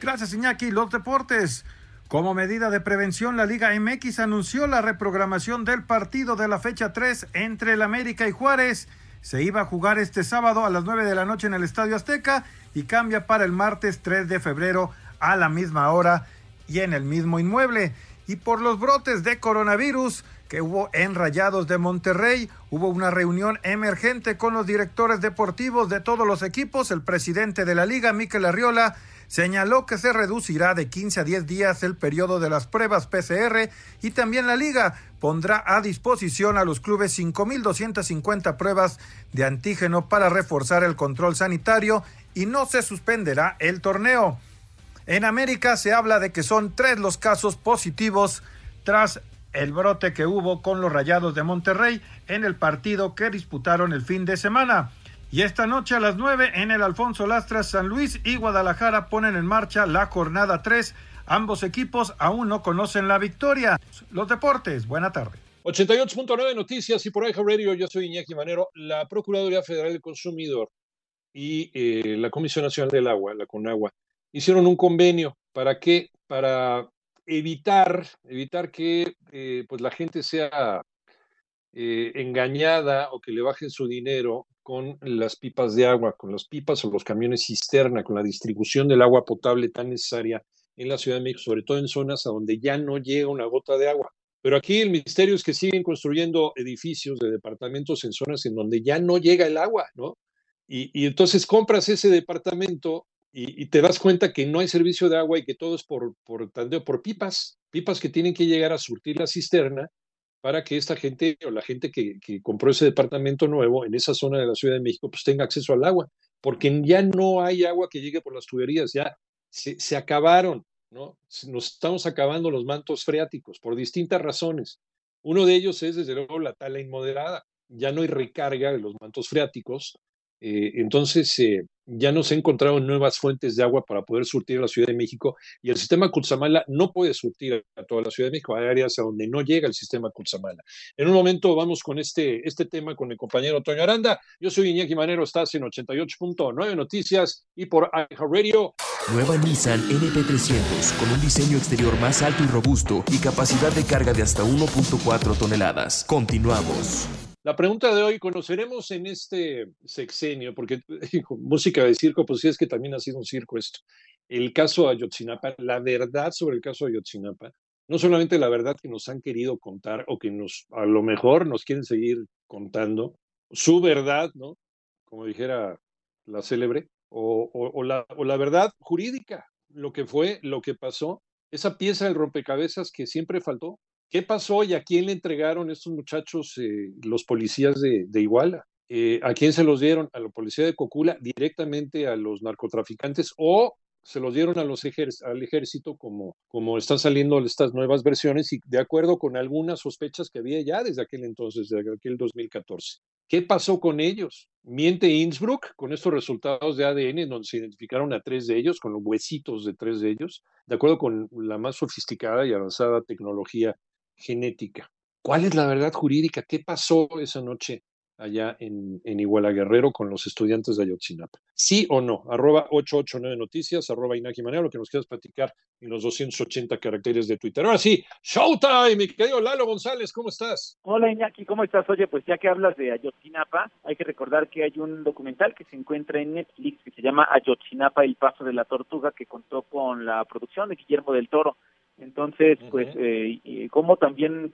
Speaker 14: Gracias, Iñaki. Los deportes. Como medida de prevención, la Liga MX anunció la reprogramación del partido de la fecha 3 entre el América y Juárez. Se iba a jugar este sábado a las 9 de la noche en el Estadio Azteca y cambia para el martes 3 de febrero a la misma hora y en el mismo inmueble. Y por los brotes de coronavirus que hubo en Rayados de Monterrey, hubo una reunión emergente con los directores deportivos de todos los equipos. El presidente de la liga, Miquel Arriola, señaló que se reducirá de 15 a 10 días el periodo de las pruebas PCR y también la liga pondrá a disposición a los clubes 5.250 pruebas de antígeno para reforzar el control sanitario y no se suspenderá el torneo. En América se habla de que son tres los casos positivos tras el brote que hubo con los Rayados de Monterrey en el partido que disputaron el fin de semana. Y esta noche a las 9 en el Alfonso Lastras, San Luis y Guadalajara ponen en marcha la jornada 3. Ambos equipos aún no conocen la victoria. Los deportes, buena tarde.
Speaker 2: 88.9 Noticias y por ahí Radio, yo soy Iñaki Manero. La Procuraduría Federal del Consumidor y eh, la Comisión Nacional del Agua, la CONAGUA, hicieron un convenio. ¿Para qué? Para evitar, evitar que eh, pues la gente sea eh, engañada o que le bajen su dinero con las pipas de agua, con las pipas o los camiones cisterna, con la distribución del agua potable tan necesaria en la Ciudad de México, sobre todo en zonas a donde ya no llega una gota de agua. Pero aquí el misterio es que siguen construyendo edificios de departamentos en zonas en donde ya no llega el agua, ¿no? Y, entonces compras ese departamento y, te das cuenta que no hay servicio de agua y que todo es por, por tandeo, por pipas, pipas que tienen que llegar a surtir la cisterna para que esta gente o la gente que, compró ese departamento nuevo en esa zona de la Ciudad de México pues tenga acceso al agua, porque ya no hay agua que llegue por las tuberías, ya se, acabaron, ¿no? Nos estamos acabando los mantos freáticos por distintas razones. Uno de ellos es, desde luego, la tala inmoderada. Ya no hay recarga de los mantos freáticos, eh, entonces, eh, ya no se han encontrado nuevas fuentes de agua para poder surtir a la Ciudad de México y el sistema Cutzamala no puede surtir a toda la Ciudad de México. Hay áreas a donde no llega el sistema Cutzamala. En un momento vamos con este, este tema con el compañero Toño Aranda. Yo soy Iñaki Manero, estás en 88.9 Noticias y por Radio.
Speaker 1: Nueva Nissan NP300 con un diseño exterior más alto y robusto y capacidad de carga de hasta 1.4 toneladas. Continuamos.
Speaker 2: La pregunta de hoy, ¿conoceremos en este sexenio, porque [LAUGHS] música de circo, pues sí es que también ha sido un circo esto, el caso Ayotzinapa, la verdad sobre el caso Ayotzinapa, no solamente la verdad que nos han querido contar o que nos, a lo mejor nos quieren seguir contando, su verdad, ¿no? Como dijera la célebre, o, la, o la verdad jurídica, lo que fue, lo que pasó, esa pieza del rompecabezas que siempre faltó, ¿Qué pasó y a quién le entregaron estos muchachos eh, los policías de, Iguala? Eh, ¿A quién se los dieron? ¿A la policía de Cocula? ¿Directamente a los narcotraficantes? ¿O se los dieron a los al ejército como, como están saliendo estas nuevas versiones y de acuerdo con algunas sospechas que había ya desde aquel entonces, desde aquel 2014? ¿Qué pasó con ellos? Miente Innsbruck con estos resultados de ADN, donde se identificaron a tres de ellos, con los huesitos de tres de ellos, de acuerdo con la más sofisticada y avanzada tecnología genética. ¿Cuál es la verdad jurídica? ¿Qué pasó esa noche allá en, en Iguala Guerrero con los estudiantes de Ayotzinapa? ¿Sí o no? Arroba 889 Noticias, arroba Inaki Manero, lo que nos quieras platicar en los 280 caracteres de Twitter. Ahora sí, Showtime, mi querido Lalo González, ¿cómo estás?
Speaker 15: Hola Iñaki, ¿cómo estás? Oye, pues ya que hablas de Ayotzinapa, hay que recordar que hay un documental que se encuentra en Netflix que se llama Ayotzinapa, el paso de la tortuga, que contó con la producción de Guillermo del Toro. Entonces, pues, eh, como también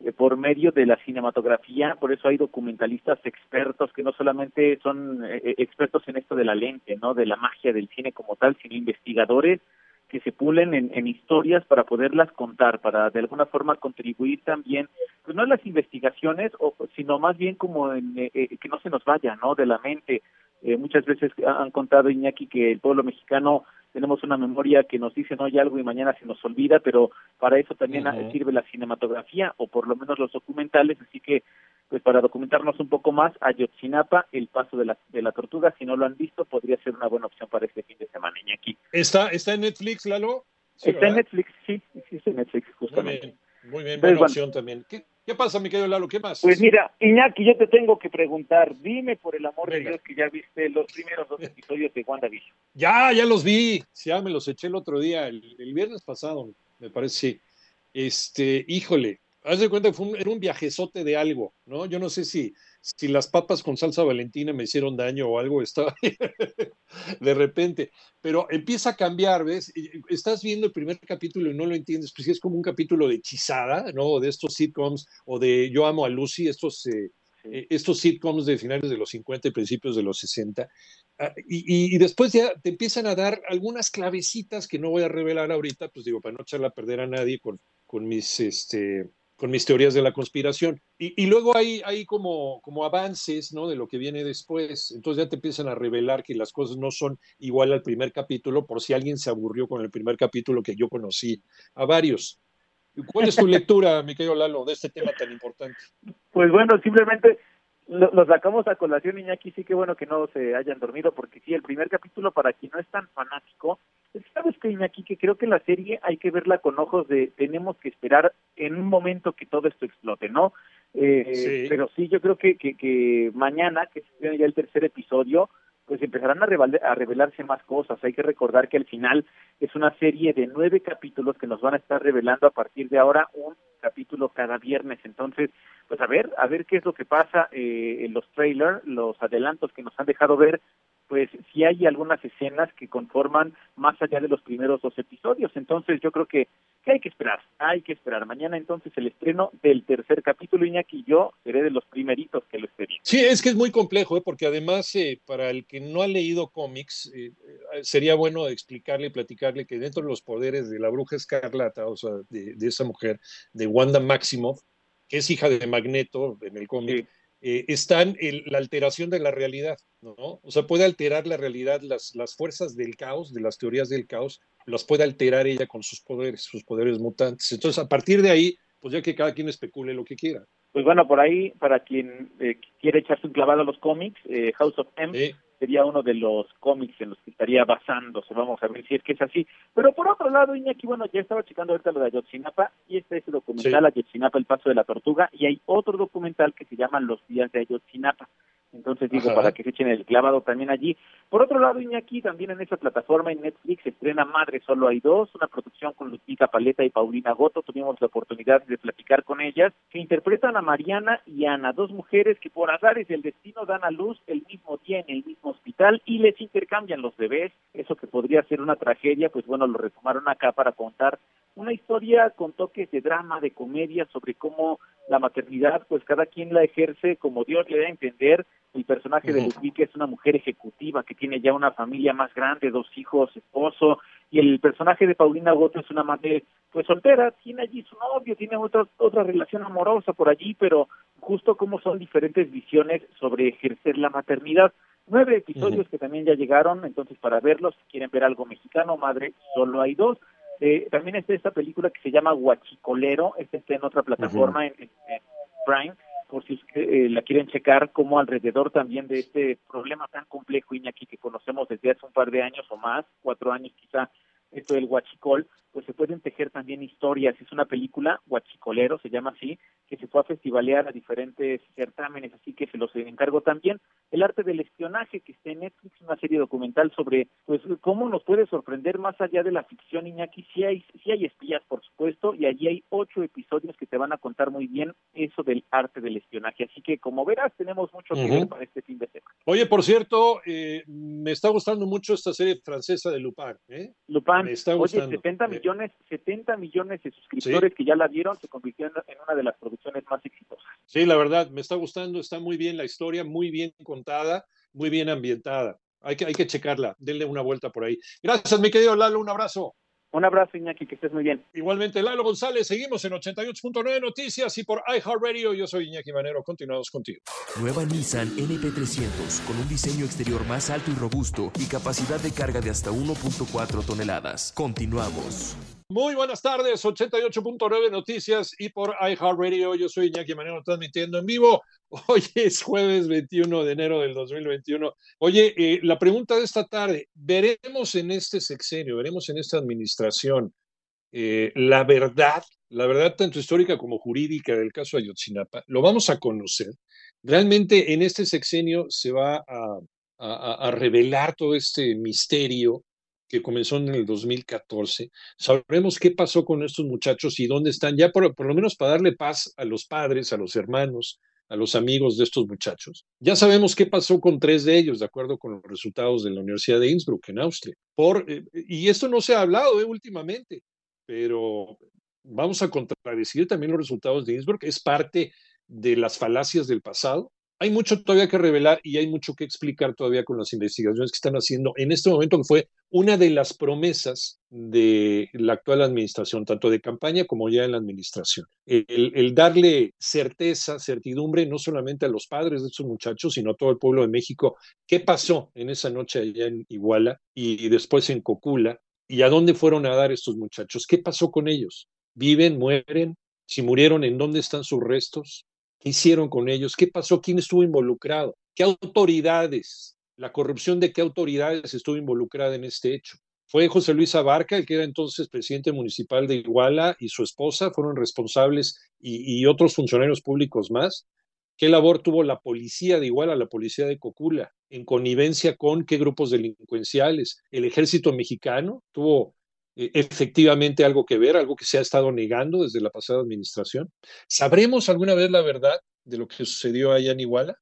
Speaker 15: eh, por medio de la cinematografía, por eso hay documentalistas expertos que no solamente son eh, eh, expertos en esto de la lente, ¿no? De la magia del cine como tal, sino investigadores que se pulen en, en historias para poderlas contar, para de alguna forma contribuir también, pues no en las investigaciones, o, sino más bien como en, que no se nos vaya, ¿no? De la mente. muchas veces han contado Iñaki que el pueblo mexicano tenemos una memoria que nos dice no hay algo y mañana se nos olvida, pero para eso también sirve la cinematografía o por lo menos los documentales, así que pues para documentarnos un poco más, Ayotzinapa, el paso de la, de la tortuga, si no lo han visto, podría ser una buena opción para este fin de semana, aquí.
Speaker 2: ¿Está, está en Netflix, Lalo?
Speaker 15: está en Netflix, sí, sí, está en Netflix, justamente.
Speaker 2: Muy bien, buena opción también. ¿Qué, ¿Qué, pasa, mi querido Lalo? ¿Qué más?
Speaker 15: Pues mira, Iñaki, yo te tengo que preguntar, dime por el amor de Dios que ya viste los primeros dos [LAUGHS] episodios de WandaVision.
Speaker 2: Ya, ya los vi. Ya me los eché el otro día, el, viernes pasado, me parece. Este, híjole, Haz de cuenta que fue era un viajezote de algo, ¿no? Yo no sé si, si las papas con salsa valentina me hicieron daño o algo, estaba [LAUGHS] de repente, pero empieza a cambiar, ¿ves? Estás viendo el primer capítulo y no lo entiendes, pues es como un capítulo de hechizada, ¿no? De estos sitcoms o de Yo amo a Lucy, estos, eh, eh, estos sitcoms de finales de los 50 y principios de los 60. Ah, y, y, después ya te empiezan a dar algunas clavecitas que no voy a revelar ahorita, pues digo, para no echarla a perder a nadie con, con mis, este, con mis teorías de la conspiración. Y, luego hay, hay como, como avances ¿no? de lo que viene después. Entonces ya te empiezan a revelar que las cosas no son igual al primer capítulo, por si alguien se aburrió con el primer capítulo que yo conocí a varios. ¿Cuál es tu [LAUGHS] lectura, mi querido Lalo, de este tema tan importante?
Speaker 15: Pues bueno, simplemente lo, sacamos a colación, Iñaki, sí que bueno que no se hayan dormido, porque sí, el primer capítulo, para quien no es tan fanático, ¿sabes qué, Iñaki? Que creo que la serie hay que verla con ojos de tenemos que esperar en un momento que todo esto explote, ¿no? Eh, Pero sí, yo creo que, que, que mañana, que se ya el tercer episodio, pues empezarán a, a revelarse más cosas. Hay que recordar que al final es una serie de nueve capítulos que nos van a estar revelando a partir de ahora un capítulo cada viernes. Entonces, pues a ver, a ver qué es lo que pasa eh, en los trailers, los adelantos que nos han dejado ver, pues si hay algunas escenas que conforman más allá de los primeros dos episodios. Entonces yo creo que, que hay que esperar, hay que esperar. Mañana entonces el estreno del tercer capítulo, Iñaki, y yo seré de los primeritos que lo esté
Speaker 2: Sí, es que es muy complejo, ¿eh? porque además eh, para el que no ha leído cómics, eh, sería bueno explicarle y platicarle que dentro de los poderes de la bruja escarlata, o sea, de, esa mujer, de Wanda Maximoff, que es hija de Magneto en el cómic, eh, están en la alteración de la realidad, ¿no? O sea, puede alterar la realidad, las, las fuerzas del caos, de las teorías del caos, las puede alterar ella con sus poderes, sus poderes mutantes. Entonces, a partir de ahí, pues ya que cada quien especule lo que quiera.
Speaker 15: Pues bueno, por ahí, para quien eh, quiere echarse un clavado a los cómics, eh, House of M sería uno de los cómics en los que estaría basándose. Vamos a ver si es que es así. Pero por otro lado, Iñaki, bueno, ya estaba checando ahorita lo de Ayotzinapa y este es el documental Ayotzinapa, el paso de la tortuga, y hay otro documental que se llama Los días de Ayotzinapa. Entonces digo, para que se echen el clavado también allí. Por otro lado, Iñaki, también en esa plataforma en Netflix se estrena Madre Solo Hay Dos, una producción con Lupita Paleta y Paulina Goto. Tuvimos la oportunidad de platicar con ellas, que interpretan a Mariana y Ana, dos mujeres que por azares del destino dan a luz el mismo día en el mismo hospital y les intercambian los bebés. Eso que podría ser una tragedia, pues bueno, lo retomaron acá para contar una historia con toques de drama, de comedia, sobre cómo la maternidad, pues cada quien la ejerce como Dios le da a entender. El personaje de Ludwig es una mujer ejecutiva que tiene ya una familia más grande, dos hijos, esposo, y el personaje de Paulina Goto es una madre pues soltera, tiene allí su novio, tiene otra, otra relación amorosa por allí, pero justo como son diferentes visiones sobre ejercer la maternidad. Nueve episodios que también ya llegaron, entonces para verlos, si quieren ver algo mexicano, madre, solo hay dos. Eh, también está esta película que se llama Huachicolero, esta está en otra plataforma, en, Prime, por si eh, la quieren checar, como alrededor también de este problema tan complejo, Iñaki, que conocemos desde hace un par de años o más, cuatro años quizá, esto del huachicol, pues se pueden tejer también historias. Es una película, Huachicolero se llama así, que se fue a festivalear a diferentes certámenes, así que se los encargo también. El arte del espionaje, que está en Netflix, una serie documental sobre pues cómo nos puede sorprender más allá de la ficción, Iñaki. Sí hay, sí hay espías, por supuesto, y allí hay ocho episodios que te van a contar muy bien eso del arte del espionaje. Así que, como verás, tenemos mucho que ver para este fin de semana.
Speaker 2: Oye, por cierto, eh, me está gustando mucho esta serie francesa de Lupin. ¿eh?
Speaker 15: Lupin, me está gustando. Oye, 70 millones, 70 millones de suscriptores que ya la vieron, se convirtió en, una de las producciones más exitosas.
Speaker 2: Sí, la verdad, me está gustando, está muy bien la historia, muy bien contada, muy bien ambientada. Hay que, hay que checarla, denle una vuelta por ahí. Gracias, mi querido Lalo, un abrazo.
Speaker 15: Un abrazo, Iñaki, que estés muy bien.
Speaker 2: Igualmente, Lalo González, seguimos en 88.9 Noticias y por iHeartRadio. Yo soy Iñaki Manero, continuamos contigo.
Speaker 1: Nueva Nissan NP300 con un diseño exterior más alto y robusto y capacidad de carga de hasta 1.4 toneladas. Continuamos.
Speaker 2: Muy buenas tardes, 88.9 Noticias y por iHeartRadio. Yo soy Iñaki Manero, transmitiendo en vivo. [LAUGHS] Hoy es jueves 21 de enero del 2021. Oye, eh, la pregunta de esta tarde, veremos en este sexenio, veremos en esta administración eh, la verdad, la verdad tanto histórica como jurídica del caso Ayotzinapa. Lo vamos a conocer. Realmente en este sexenio se va a, a revelar todo este misterio que comenzó en el 2014. Sabremos qué pasó con estos muchachos y dónde están, ya por, por, lo menos para darle paz a los padres, a los hermanos, a los amigos de estos muchachos. Ya sabemos qué pasó con tres de ellos, de acuerdo con los resultados de la Universidad de Innsbruck, en Austria. Por, eh, y esto no se ha hablado eh, últimamente, pero vamos a contradecir también los resultados de Innsbruck. Es parte de las falacias del pasado hay mucho todavía que revelar y hay mucho que explicar todavía con las investigaciones que están haciendo en este momento, que fue una de las promesas de la actual administración, tanto de campaña como ya en la administración. El, darle certeza, certidumbre, no solamente a los padres de estos muchachos, sino a todo el pueblo de México, qué pasó en esa noche allá en Iguala y después en Cocula, y a dónde fueron a dar estos muchachos, qué pasó con ellos, viven, mueren, si murieron, en dónde están sus restos, ¿Qué hicieron con ellos? ¿Qué pasó? ¿Quién estuvo involucrado? ¿Qué autoridades? La corrupción de qué autoridades estuvo involucrada en este hecho. Fue José Luis Abarca, el que era entonces presidente municipal de Iguala, y su esposa fueron responsables y, otros funcionarios públicos más. ¿Qué labor tuvo la policía de Iguala, la policía de Cocula, en connivencia con qué grupos delincuenciales? El ejército mexicano tuvo efectivamente algo que ver, algo que se ha estado negando desde la pasada administración? ¿Sabremos alguna vez la verdad de lo que sucedió allá en Iguala?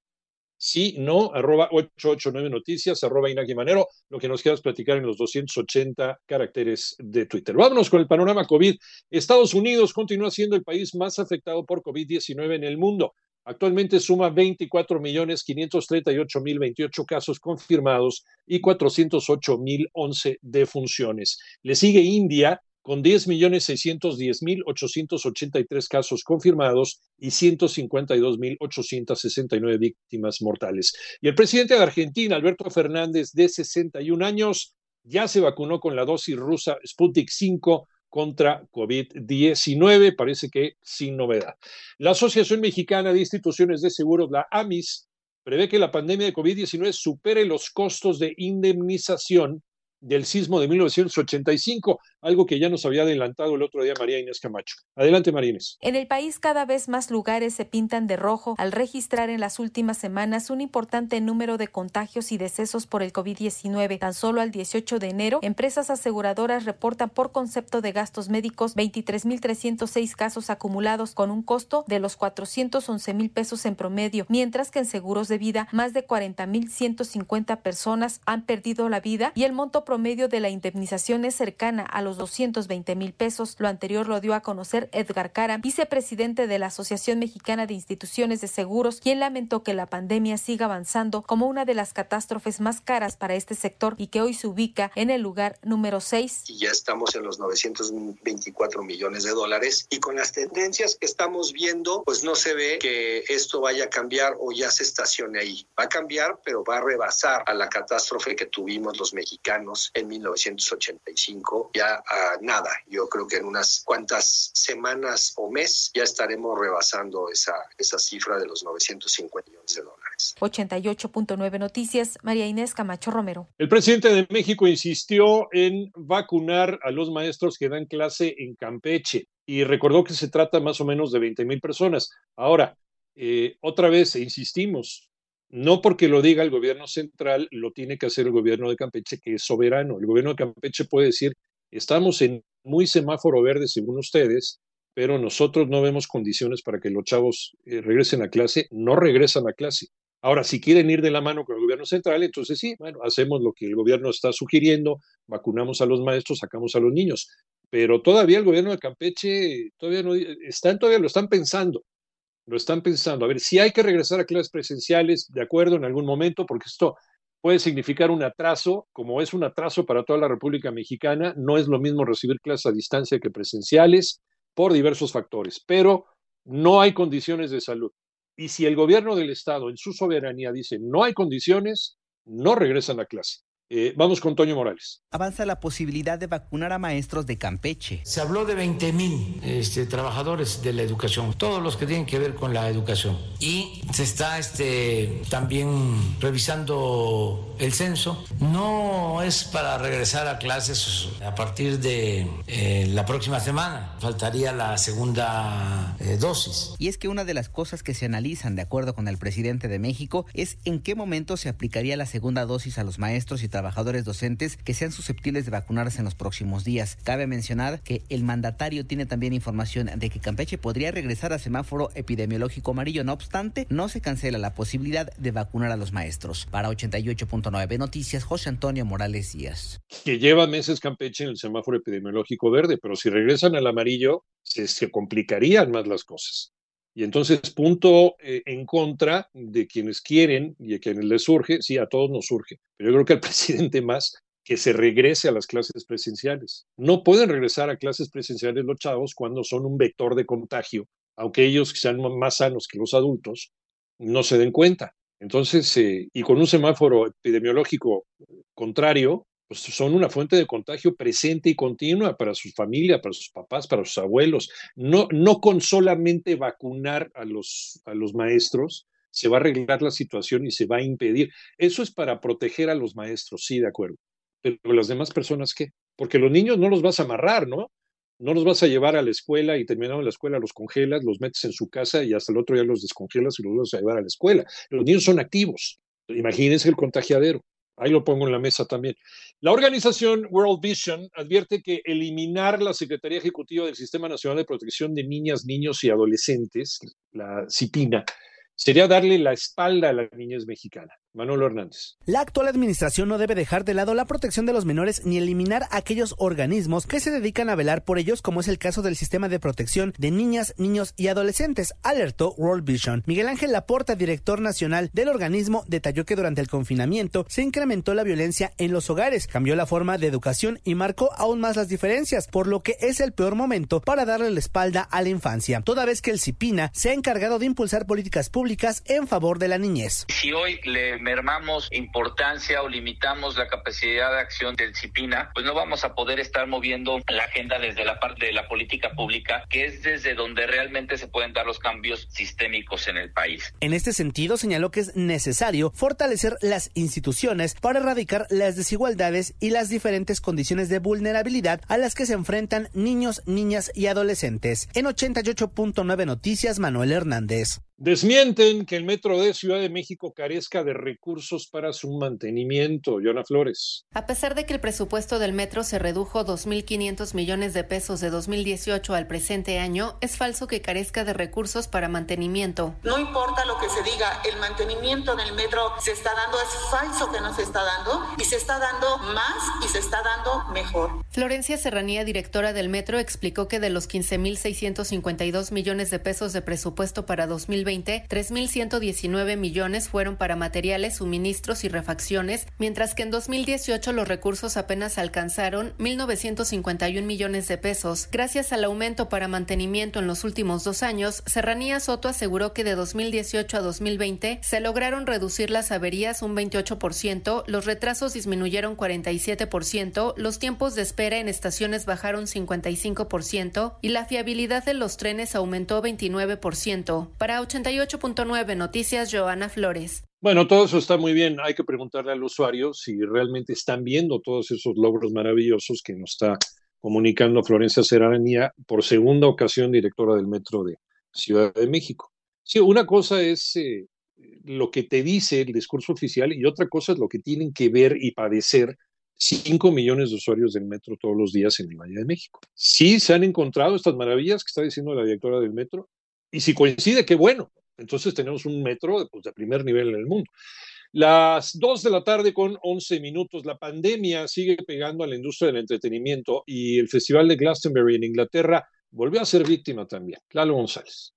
Speaker 2: Sí, no, arroba 889 noticias, arroba Inaki Manero, lo que nos queda platicar en los 280 caracteres de Twitter. Vámonos con el panorama COVID. Estados Unidos continúa siendo el país más afectado por COVID-19 en el mundo. Actualmente suma 24.538.028 casos confirmados y 408.011 defunciones. Le sigue India con 10.610.883 casos confirmados y 152.869 víctimas mortales. Y el presidente de Argentina, Alberto Fernández, de 61 años, ya se vacunó con la dosis rusa Sputnik 5 contra COVID-19, parece que sin novedad. La Asociación Mexicana de Instituciones de Seguros, la AMIS, prevé que la pandemia de COVID-19 supere los costos de indemnización del sismo de 1985, algo que ya nos había adelantado el otro día María Inés Camacho. Adelante, María Inés.
Speaker 3: En el país cada vez más lugares se pintan de rojo al registrar en las últimas semanas un importante número de contagios y decesos por el COVID-19. Tan solo al 18 de enero, empresas aseguradoras reportan por concepto de gastos médicos 23.306 casos acumulados con un costo de los 411 mil pesos en promedio, mientras que en seguros de vida más de 40.150 personas han perdido la vida y el monto promedio de la indemnización es cercana a los 220 mil pesos. Lo anterior lo dio a conocer Edgar Cara, vicepresidente de la Asociación Mexicana de Instituciones de Seguros, quien lamentó que la pandemia siga avanzando como una de las catástrofes más caras para este sector y que hoy se ubica en el lugar número 6.
Speaker 4: Y ya estamos en los 924 millones de dólares y con las tendencias que estamos viendo, pues no se ve que esto vaya a cambiar o ya se estacione ahí. Va a cambiar, pero va a rebasar a la catástrofe que tuvimos los mexicanos en 1985 ya a nada. Yo creo que en unas cuantas semanas o mes ya estaremos rebasando esa, esa cifra de los 950 millones de dólares.
Speaker 3: 88.9 Noticias, María Inés Camacho Romero.
Speaker 2: El presidente de México insistió en vacunar a los maestros que dan clase en Campeche y recordó que se trata más o menos de 20 mil personas. Ahora, eh, otra vez insistimos, no porque lo diga el gobierno central, lo tiene que hacer el gobierno de Campeche, que es soberano. El gobierno de Campeche puede decir, estamos en muy semáforo verde según ustedes, pero nosotros no vemos condiciones para que los chavos eh, regresen a clase, no regresan a clase. Ahora, si quieren ir de la mano con el gobierno central, entonces sí, bueno, hacemos lo que el gobierno está sugiriendo, vacunamos a los maestros, sacamos a los niños. Pero todavía el gobierno de Campeche, todavía no, están, todavía lo están pensando lo están pensando. A ver, si hay que regresar a clases presenciales, de acuerdo, en algún momento, porque esto puede significar un atraso, como es un atraso para toda la República Mexicana, no es lo mismo recibir clases a distancia que presenciales por diversos factores, pero no hay condiciones de salud. Y si el gobierno del Estado en su soberanía dice no hay condiciones, no regresan a clase. Eh, vamos con Toño Morales.
Speaker 6: Avanza la posibilidad de vacunar a maestros de Campeche.
Speaker 7: Se habló de 20 mil este, trabajadores de la educación, todos los que tienen que ver con la educación. Y se está este, también revisando el censo. No es para regresar a clases a partir de eh, la próxima semana. Faltaría la segunda eh, dosis.
Speaker 6: Y es que una de las cosas que se analizan, de acuerdo con el presidente de México, es en qué momento se aplicaría la segunda dosis a los maestros y trabajadores docentes que sean susceptibles de vacunarse en los próximos días. Cabe mencionar que el mandatario tiene también información de que Campeche podría regresar a semáforo epidemiológico amarillo. No obstante, no se cancela la posibilidad de vacunar a los maestros. Para 88.9 Noticias, José Antonio Morales Díaz.
Speaker 2: Que lleva meses Campeche en el semáforo epidemiológico verde, pero si regresan al amarillo, se, se complicarían más las cosas. Y entonces, punto eh, en contra de quienes quieren y a quienes les surge, sí, a todos nos surge, pero yo creo que al [LAUGHS] presidente más que se regrese a las clases presenciales. No pueden regresar a clases presenciales los chavos cuando son un vector de contagio, aunque ellos sean más sanos que los adultos, no se den cuenta. Entonces, eh, y con un semáforo epidemiológico contrario, pues son una fuente de contagio presente y continua para sus familias, para sus papás, para sus abuelos. No, no con solamente vacunar a los, a los maestros se va a arreglar la situación y se va a impedir. Eso es para proteger a los maestros, sí, de acuerdo. Pero las demás personas, ¿qué? Porque los niños no los vas a amarrar, ¿no? No los vas a llevar a la escuela y terminando la escuela los congelas, los metes en su casa y hasta el otro día los descongelas y los vas a llevar a la escuela. Los niños son activos. Imagínense el contagiadero. Ahí lo pongo en la mesa también. La organización World Vision advierte que eliminar la Secretaría Ejecutiva del Sistema Nacional de Protección de Niñas, Niños y Adolescentes, la CIPINA, sería darle la espalda a la niñez mexicana. Manolo Hernández.
Speaker 16: La actual administración no debe dejar de lado la protección de los menores ni eliminar aquellos organismos que se dedican a velar por ellos, como es el caso del sistema de protección de niñas, niños y adolescentes, alertó World Vision. Miguel Ángel Laporta, director nacional del organismo, detalló que durante el confinamiento se incrementó la violencia en los hogares, cambió la forma de educación y marcó aún más las diferencias, por lo que es el peor momento para darle la espalda a la infancia, toda vez que el CIPINA se ha encargado de impulsar políticas públicas en favor de la niñez.
Speaker 17: Si hoy le mermamos importancia o limitamos la capacidad de acción del CIPINA, pues no vamos a poder estar moviendo la agenda desde la parte de la política pública, que es desde donde realmente se pueden dar los cambios sistémicos en el país.
Speaker 16: En este sentido, señaló que es necesario fortalecer las instituciones para erradicar las desigualdades y las diferentes condiciones de vulnerabilidad a las que se enfrentan niños, niñas y adolescentes. En 88.9 Noticias, Manuel Hernández.
Speaker 2: Desmienten que el Metro de Ciudad de México carezca de recursos para su mantenimiento. Yona Flores.
Speaker 13: A pesar de que el presupuesto del metro se redujo 2.500 millones de pesos de 2018 al presente año, es falso que carezca de recursos para mantenimiento.
Speaker 18: No importa lo que se diga, el mantenimiento del metro se está dando, es falso que no se está dando y se está dando más y se está dando mejor.
Speaker 13: Florencia Serranía, directora del metro, explicó que de los 15.652 millones de pesos de presupuesto para 2020, 3.119 millones fueron para materiales, suministros y refacciones, mientras que en 2018 los recursos apenas alcanzaron 1.951 millones de pesos. Gracias al aumento para mantenimiento en los últimos dos años, Serranía Soto aseguró que de 2018 a 2020 se lograron reducir las averías un 28%, los retrasos disminuyeron 47%, los tiempos de espera en estaciones bajaron 55% y la fiabilidad de los trenes aumentó 29%. Para 88.9 Noticias, Joana Flores.
Speaker 2: Bueno, todo eso está muy bien. Hay que preguntarle al usuario si realmente están viendo todos esos logros maravillosos que nos está comunicando Florencia Serranía por segunda ocasión directora del Metro de Ciudad de México. Sí, una cosa es eh, lo que te dice el discurso oficial y otra cosa es lo que tienen que ver y padecer 5 millones de usuarios del metro todos los días en el Valle de México. Sí se han encontrado estas maravillas que está diciendo la directora del metro, y si coincide, qué bueno. Entonces tenemos un metro pues, de primer nivel en el mundo. Las 2 de la tarde con 11 minutos. La pandemia sigue pegando a la industria del entretenimiento y el Festival de Glastonbury en Inglaterra volvió a ser víctima también. Lalo González.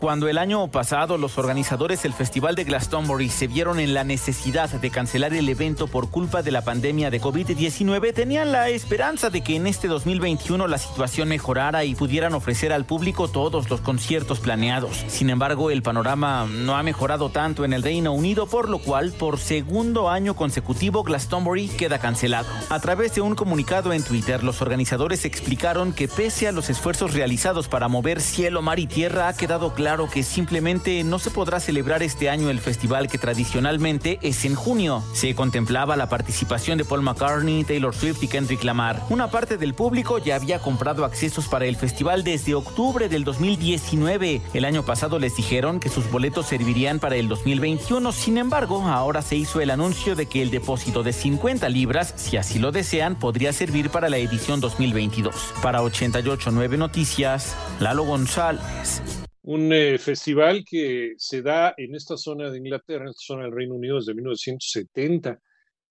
Speaker 10: Cuando el año pasado los organizadores del Festival de Glastonbury se vieron en la necesidad de cancelar el evento por culpa de la pandemia de COVID-19, tenían la esperanza de que en este 2021 la situación mejorara y pudieran ofrecer al público todos los conciertos planeados. Sin embargo, el panorama no ha mejorado tanto en el Reino Unido, por lo cual, por segundo año consecutivo, Glastonbury queda cancelado. A través de un comunicado en Twitter, los organizadores explicaron que pese a los esfuerzos realizados para mover cielo, mar y tierra, ha quedado claro claro que simplemente no se podrá celebrar este año el festival que tradicionalmente es en junio. Se contemplaba la participación de Paul McCartney, Taylor Swift y Kendrick Lamar. Una parte del público ya había comprado accesos para el festival desde octubre del 2019. El año pasado les dijeron que sus boletos servirían para el 2021. Sin embargo, ahora se hizo el anuncio de que el depósito de 50 libras, si así lo desean, podría servir para la edición 2022. Para 889 Noticias, Lalo González.
Speaker 2: Un eh, festival que se da en esta zona de Inglaterra, en esta zona del Reino Unido desde 1970.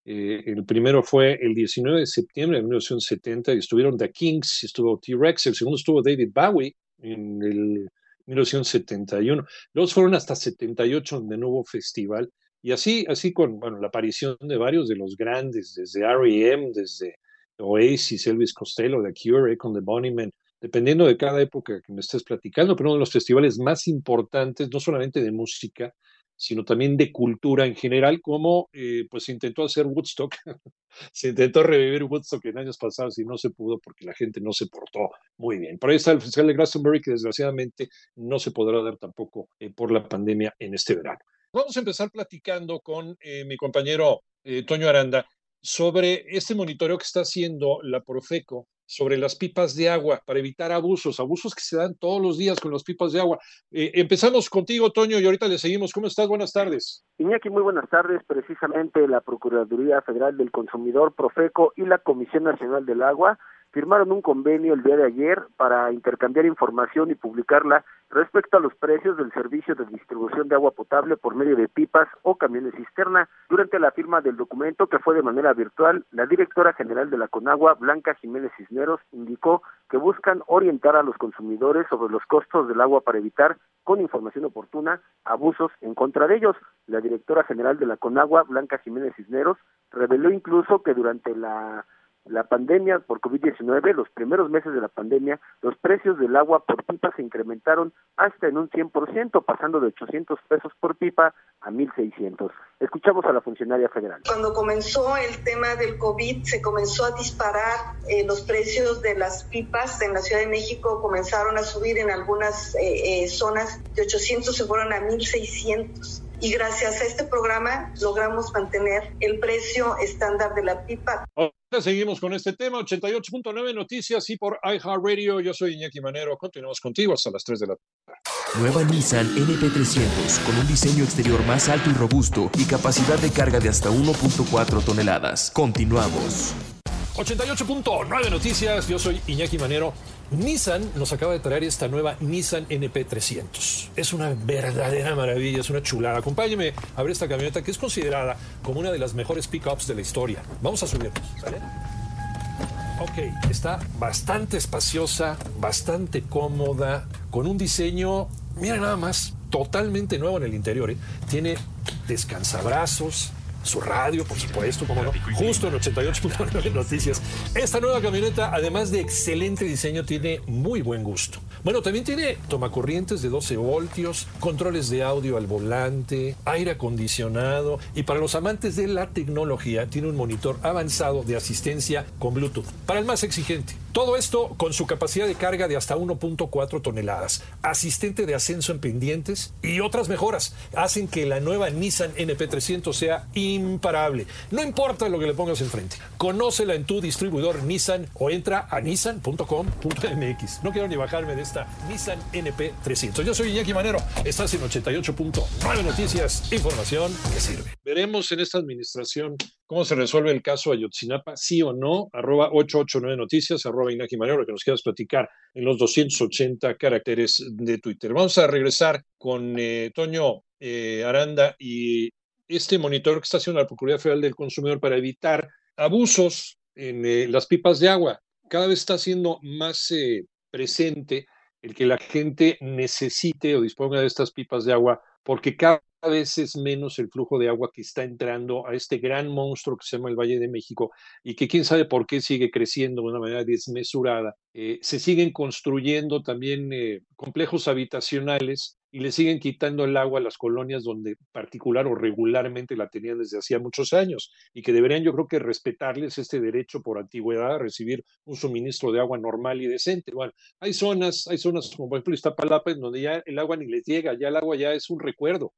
Speaker 2: Eh, el primero fue el 19 de septiembre de 1970 y estuvieron The Kings, estuvo T-Rex, el segundo estuvo David Bowie en el 1971. Los fueron hasta 78 donde no hubo festival. Y así, así con bueno, la aparición de varios de los grandes, desde R.E.M., desde Oasis, Elvis Costello, The Cure, con The Bunnymen, dependiendo de cada época que me estés platicando, pero uno de los festivales más importantes, no solamente de música, sino también de cultura en general, como eh, pues se intentó hacer Woodstock, [LAUGHS] se intentó revivir Woodstock en años pasados y no se pudo porque la gente no se portó muy bien. Por ahí está el Festival de Glastonbury que desgraciadamente no se podrá dar tampoco eh, por la pandemia en este verano. Vamos a empezar platicando con eh, mi compañero Toño Aranda sobre este monitoreo que está haciendo la Profeco sobre las pipas de agua para evitar abusos, abusos que se dan todos los días con las pipas de agua. Eh, empezamos contigo, Toño, y ahorita le seguimos. ¿Cómo estás? Buenas tardes.
Speaker 19: Iñaki, muy buenas tardes. Precisamente la Procuraduría Federal del Consumidor, Profeco y la Comisión Nacional del Agua firmaron un convenio el día de ayer para intercambiar información y publicarla respecto a los precios del servicio de distribución de agua potable por medio de pipas o camiones cisterna. Durante la firma del documento, que fue de manera virtual, la directora general de la Conagua, Blanca Jiménez Cisneros, indicó que buscan orientar a los consumidores sobre los costos del agua para evitar, con información oportuna, abusos en contra de ellos. La directora general de la Conagua, Blanca Jiménez Cisneros, reveló incluso que durante la la pandemia por COVID-19, los primeros meses de la pandemia, los precios del agua por pipa se incrementaron hasta en un 100%, pasando de 800 pesos por pipa a 1.600. Escuchamos a la funcionaria federal.
Speaker 20: Cuando comenzó el tema del COVID, se comenzó a disparar eh, los precios de las pipas en la Ciudad de México, comenzaron a subir en algunas eh, eh, zonas de 800 se fueron a 1.600 y gracias a este programa logramos mantener el precio estándar de la pipa.
Speaker 2: Ahora seguimos con este tema, 88.9 Noticias y por iHeartRadio. Yo soy Iñaki Manero. Continuamos contigo hasta las 3 de la tarde.
Speaker 1: Nueva Nissan NP300 con un diseño exterior más alto y robusto y capacidad de carga de hasta 1.4 toneladas. Continuamos.
Speaker 2: 88.9 Noticias. Yo soy Iñaki Manero. Nissan nos acaba de traer esta nueva Nissan NP300. Es una verdadera maravilla, es una chulada. Acompáñeme a ver esta camioneta que es considerada como una de las mejores pickups de la historia. Vamos a subirnos, ¿sale? Ok, está bastante espaciosa, bastante cómoda, con un diseño, mira nada más, totalmente nuevo en el interior. ¿eh? Tiene descansabrazos, su radio, por supuesto, como no, justo en 88.9 Noticias. Esta nueva camioneta, además de excelente diseño, tiene muy buen gusto. Bueno, también tiene tomacorrientes de 12 voltios, controles de audio al volante, aire acondicionado y para los amantes de la tecnología tiene un monitor avanzado de asistencia con Bluetooth. Para el más exigente, todo esto con su capacidad de carga de hasta 1.4 toneladas, asistente de ascenso en pendientes y otras mejoras hacen que la nueva Nissan NP300 sea imparable. No importa lo que le pongas enfrente. Conócela en tu distribuidor Nissan o entra a nissan.com.mx. No quiero ni bajarme de esta Nissan NP300. Yo soy Iñaki Manero. Estás en 88.9 Noticias. Información que sirve. Veremos en esta administración cómo se resuelve el caso Ayotzinapa, sí o no. Arroba 889 Noticias, Inaki Manero, que nos quieras platicar en los 280 caracteres de Twitter. Vamos a regresar con eh, Toño eh, Aranda y este monitor que está haciendo la Procuraduría Federal del Consumidor para evitar abusos en eh, las pipas de agua. Cada vez está siendo más presente el que la gente necesite o disponga de estas pipas de agua porque cada vez es menos el flujo de agua que está entrando a este gran monstruo que se llama el Valle de México y que quién sabe por qué sigue creciendo de una manera desmesurada. Eh, se siguen construyendo también eh, complejos habitacionales y le siguen quitando el agua a las colonias donde particular o regularmente la tenían desde hacía muchos años y que deberían yo creo que respetarles este derecho por antigüedad a recibir un suministro de agua normal y decente. Bueno, hay zonas, hay zonas como por ejemplo Iztapalapa en donde ya el agua ni les llega, ya el agua ya es un recuerdo,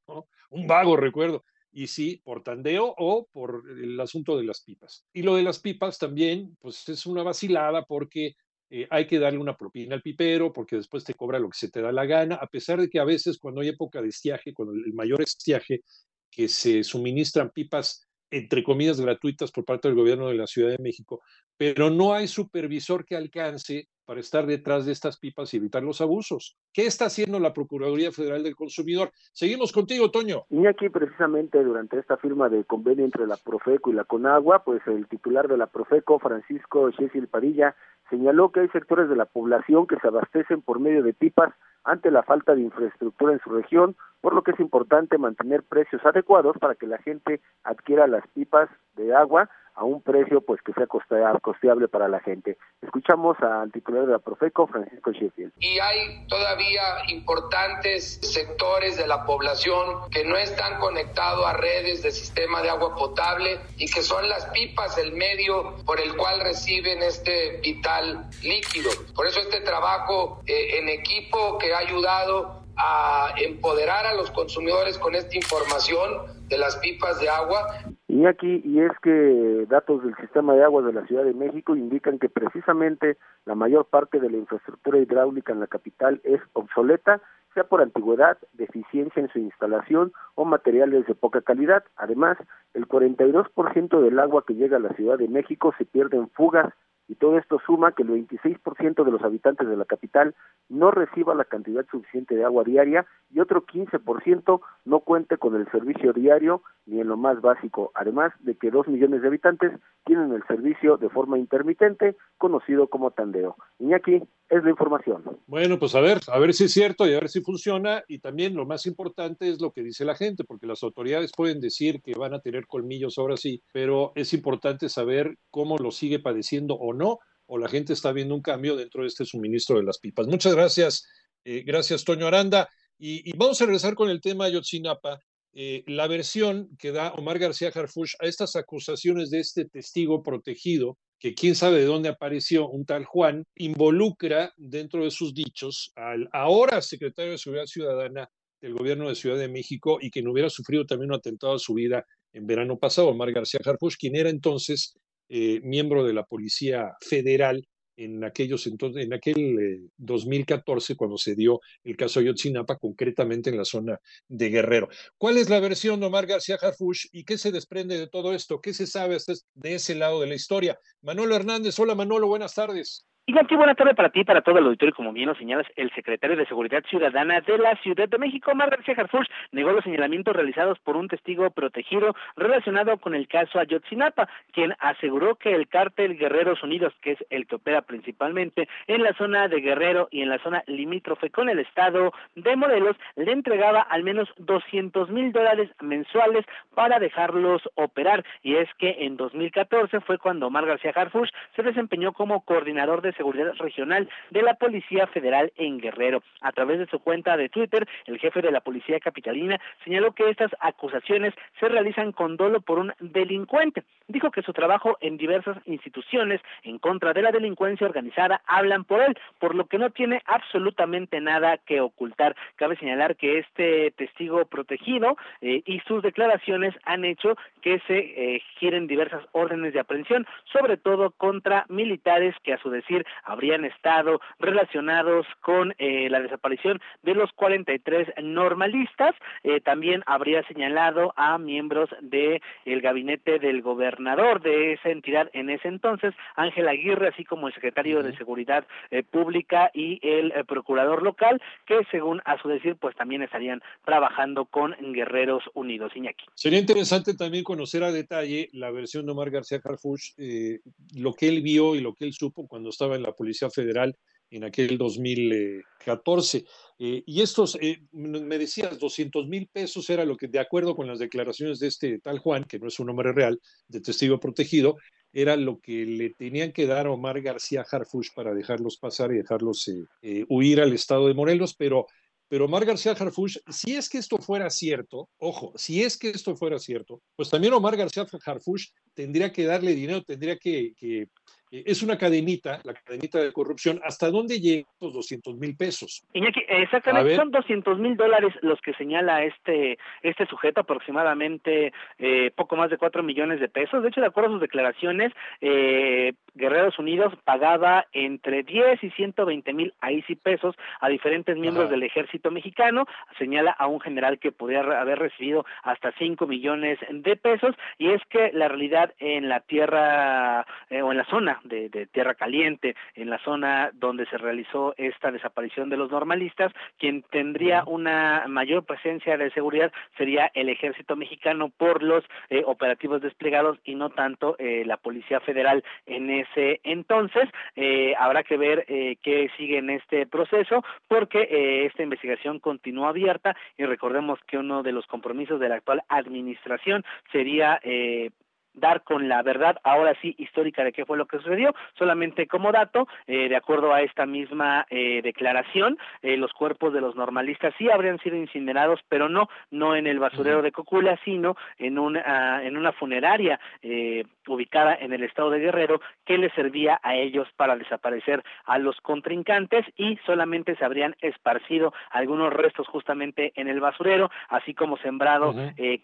Speaker 2: un vago recuerdo y sí, por tandeo o por el asunto de las pipas. Y lo de las pipas también, pues es una vacilada porque eh, hay que darle una propina al pipero porque después te cobra lo que se te da la gana, a pesar de que a veces cuando hay época de estiaje, cuando el mayor estiaje, que se suministran pipas entre comillas gratuitas por parte del gobierno de la Ciudad de México, pero no hay supervisor que alcance para estar detrás de estas pipas y evitar los abusos. ¿Qué está haciendo la Procuraduría Federal del Consumidor? Seguimos contigo, Toño.
Speaker 19: Y aquí precisamente durante esta firma de convenio entre la Profeco y la Conagua, pues el titular de la Profeco, Francisco Chesil Padilla, señaló que hay sectores de la población que se abastecen por medio de pipas ante la falta de infraestructura en su región, por lo que es importante mantener precios adecuados para que la gente adquiera las pipas de agua a un precio pues que sea costeable para la gente. Escuchamos al titular de la Profeco, Francisco Sheffield.
Speaker 17: Y hay todavía importantes sectores de la población que no están conectados a redes de sistema de agua potable y que son las pipas el medio por el cual reciben este vital líquido. Por eso este trabajo eh, en equipo que ha ayudado a empoderar a los consumidores con esta información de las pipas de agua.
Speaker 19: Y aquí, y es que datos del sistema de agua de la Ciudad de México indican que precisamente la mayor parte de la infraestructura hidráulica en la capital es obsoleta, sea por antigüedad, deficiencia en su instalación o materiales de poca calidad. Además, el 42% del agua que llega a la Ciudad de México se pierde en fugas y todo esto suma que el 26% de los habitantes de la capital no reciba la cantidad suficiente de agua diaria y otro 15% no cuente con el servicio diario ni en lo más básico, además de que dos millones de habitantes tienen el servicio de forma intermitente, conocido como tandeo. Iñaki, es la información.
Speaker 2: Bueno, pues a ver, a ver si es cierto y a ver si funciona. Y también lo más importante es lo que dice la gente, porque las autoridades pueden decir que van a tener colmillos ahora sí, pero es importante saber cómo lo sigue padeciendo o no, o la gente está viendo un cambio dentro de este suministro de las pipas. Muchas gracias, eh, gracias Toño Aranda. Y, vamos a regresar con el tema Yotzinapa. Eh, la versión que da Omar García Harfush a estas acusaciones de este testigo protegido que quién sabe de dónde apareció un tal Juan, involucra dentro de sus dichos al ahora secretario de Seguridad Ciudadana del gobierno de Ciudad de México y que no hubiera sufrido también un atentado a su vida en verano pasado, Omar García Harfuch, quien era entonces eh, miembro de la Policía Federal en aquellos entonces, en aquel 2014 eh, cuando se dio el caso Ayotzinapa, concretamente en la zona de Guerrero. ¿Cuál es la versión de Omar García Harfush y qué se desprende de todo esto? ¿Qué se sabe de ese lado de la historia? Manolo Hernández, hola Manolo, buenas tardes.
Speaker 21: Qué buena tarde para ti, para todo el auditorio, como bien lo señalas, el secretario de Seguridad Ciudadana de la Ciudad de México, Mar García Harfuch, negó los señalamientos realizados por un testigo protegido relacionado con el caso Ayotzinapa, quien aseguró que el cártel Guerreros Unidos, que es el que opera principalmente en la zona de Guerrero y en la zona limítrofe con el estado de Morelos, le entregaba al menos 200 mil dólares mensuales para dejarlos operar. Y es que en 2014 fue cuando Mar García Harfuch se desempeñó como coordinador de Seguridad Regional de la Policía Federal en Guerrero. A través de su cuenta de Twitter, el jefe de la Policía Capitalina señaló que estas acusaciones se realizan con dolo por un delincuente. Dijo que su trabajo en diversas instituciones en contra de la delincuencia organizada hablan por él, por lo que no tiene absolutamente nada que ocultar. Cabe señalar que este testigo protegido eh, y sus declaraciones han hecho que se eh, giren diversas órdenes de aprehensión, sobre todo contra militares que a su decir habrían estado relacionados con eh, la desaparición de los 43 normalistas. Eh, también habría señalado a miembros del el gabinete del gobernador de esa entidad en ese entonces, Ángel Aguirre, así como el secretario de Seguridad eh, Pública y el procurador local, que según a su decir, pues también estarían trabajando con Guerreros Unidos. Iñaki.
Speaker 2: Sería interesante también conocer a detalle la versión de Omar García Carfuch, lo que él vio y lo que él supo cuando estaba en la Policía Federal en aquel 2014. Eh, y estos, eh, me decías, 200 mil pesos era lo que, de acuerdo con las declaraciones de este tal Juan, que no es un nombre real, de testigo protegido, era lo que le tenían que dar a Omar García Harfush para dejarlos pasar y dejarlos eh, huir al estado de Morelos, pero pero Omar García Harfuch, si es que esto fuera cierto, ojo, si es que esto fuera cierto, pues también Omar García Harfuch tendría que darle dinero, tendría que, es una cadenita, la cadenita de corrupción, ¿hasta dónde llegan los 200 mil pesos?
Speaker 21: Iñaki, exactamente, son 200 mil dólares los que señala este, este sujeto, aproximadamente eh, poco más de 4 millones de pesos. De hecho, de acuerdo a sus declaraciones, eh, Guerreros Unidos pagaba entre 10 y 120 mil ahí sí pesos a diferentes miembros del ejército mexicano, señala a un general que podría haber recibido hasta 5 millones de pesos, y es que la realidad en la tierra o en la zona de, Tierra Caliente, en la zona donde se realizó esta desaparición de los normalistas, quien tendría una mayor presencia de seguridad sería el ejército mexicano por los eh, operativos desplegados y no tanto eh, la Policía Federal en ese entonces. Eh, habrá que ver qué sigue en este proceso porque esta investigación continúa abierta y recordemos que uno de los compromisos de la actual administración sería dar con la verdad, ahora sí, histórica de qué fue lo que sucedió. Solamente como dato, eh, de acuerdo a esta misma eh, declaración, eh, los cuerpos de los normalistas sí habrían sido incinerados, pero no, no en el basurero de Cocula, sino en una, en una funeraria ubicada en el estado de Guerrero que les servía a ellos para desaparecer a los contrincantes y solamente se habrían esparcido algunos restos justamente en el basurero, así como sembrado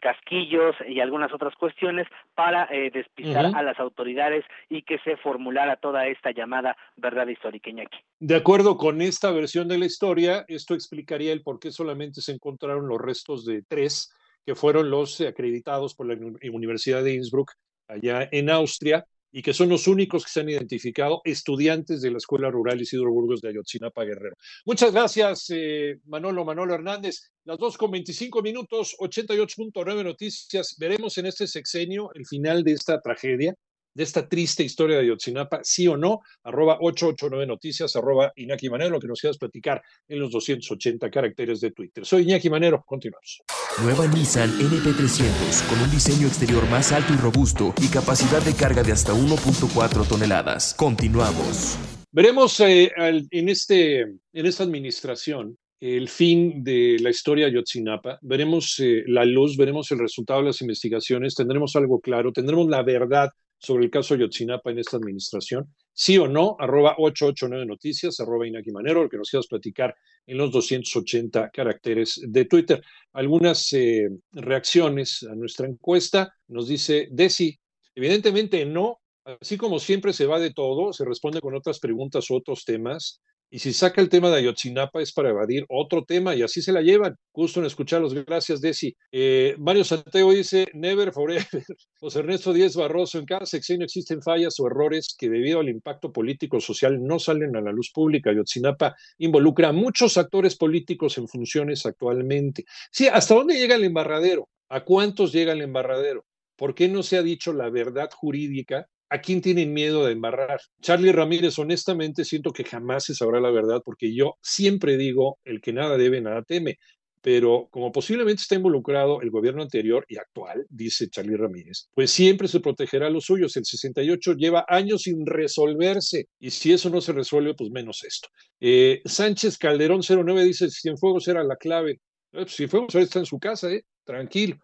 Speaker 21: casquillos y algunas otras cuestiones para eh, despistar a las autoridades y que se formulara toda esta llamada verdad histórica, Iñaki.
Speaker 2: De acuerdo con esta versión de la historia, esto explicaría el por qué solamente se encontraron los restos de tres, que fueron los acreditados por la Universidad de Innsbruck allá en Austria, y que son los únicos que se han identificado estudiantes de la Escuela Rural Isidro Burgos de Ayotzinapa Guerrero. Muchas gracias, eh, Manolo, Manolo Hernández. Las dos con 25 minutos, 88.9 noticias. Veremos en este sexenio el final de esta tragedia, de esta triste historia de Ayotzinapa, sí o no, arroba 889 noticias, arroba Iñaki Manero, que nos quieras platicar en los 280 caracteres de Twitter. Soy Iñaki Manero, continuamos.
Speaker 1: Nueva Nissan NP300 con un diseño exterior más alto y robusto y capacidad de carga de hasta 1.4 toneladas. Continuamos.
Speaker 2: Veremos eh, en, este, en esta administración el fin de la historia de Yotzinapa, veremos eh, la luz, veremos el resultado de las investigaciones, tendremos algo claro, tendremos la verdad sobre el caso Yotzinapa en esta administración, sí o no, arroba 889 noticias, arroba Inaki Manero, que nos quieras platicar en los 280 caracteres de Twitter. Algunas eh, reacciones a nuestra encuesta, nos dice Desi, evidentemente no, así como siempre se va de todo, se responde con otras preguntas otros temas, y si saca el tema de Ayotzinapa es para evadir otro tema y así se la llevan. Gusto en escucharlos. Gracias, Desi. Eh, Mario Santiago dice, never forever. [LAUGHS] José Ernesto Díez Barroso, en cada sexenio existen fallas o errores que debido al impacto político social no salen a la luz pública. Ayotzinapa involucra a muchos actores políticos en funciones actualmente. Sí, ¿hasta dónde llega el embarradero? ¿A cuántos llega el embarradero? ¿Por qué no se ha dicho la verdad jurídica ¿A quién tienen miedo de embarrar? Charlie Ramírez, honestamente siento que jamás se sabrá la verdad porque yo siempre digo, el que nada debe, nada teme. Pero como posiblemente está involucrado el gobierno anterior y actual, dice Charlie Ramírez, pues siempre se protegerá a los suyos. El 68 lleva años sin resolverse y si eso no se resuelve, pues menos esto. Eh, Sánchez Calderón 09 dice, Cienfuegos era la clave. Eh, pues, Cienfuegos está en su casa, ¿eh? tranquilo.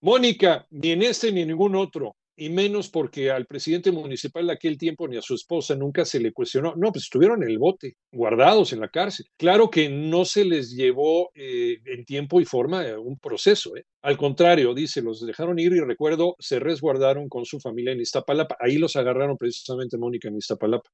Speaker 2: Mónica, ni en este ni en ningún otro y menos porque al presidente municipal de aquel tiempo ni a su esposa nunca se le cuestionó. No, pues estuvieron en el bote, guardados en la cárcel. Claro que no se les llevó eh, en tiempo y forma un proceso. ¿eh? Al contrario, dice, los dejaron ir y recuerdo, se resguardaron con su familia en Iztapalapa. Ahí los agarraron precisamente Mónica en Iztapalapa.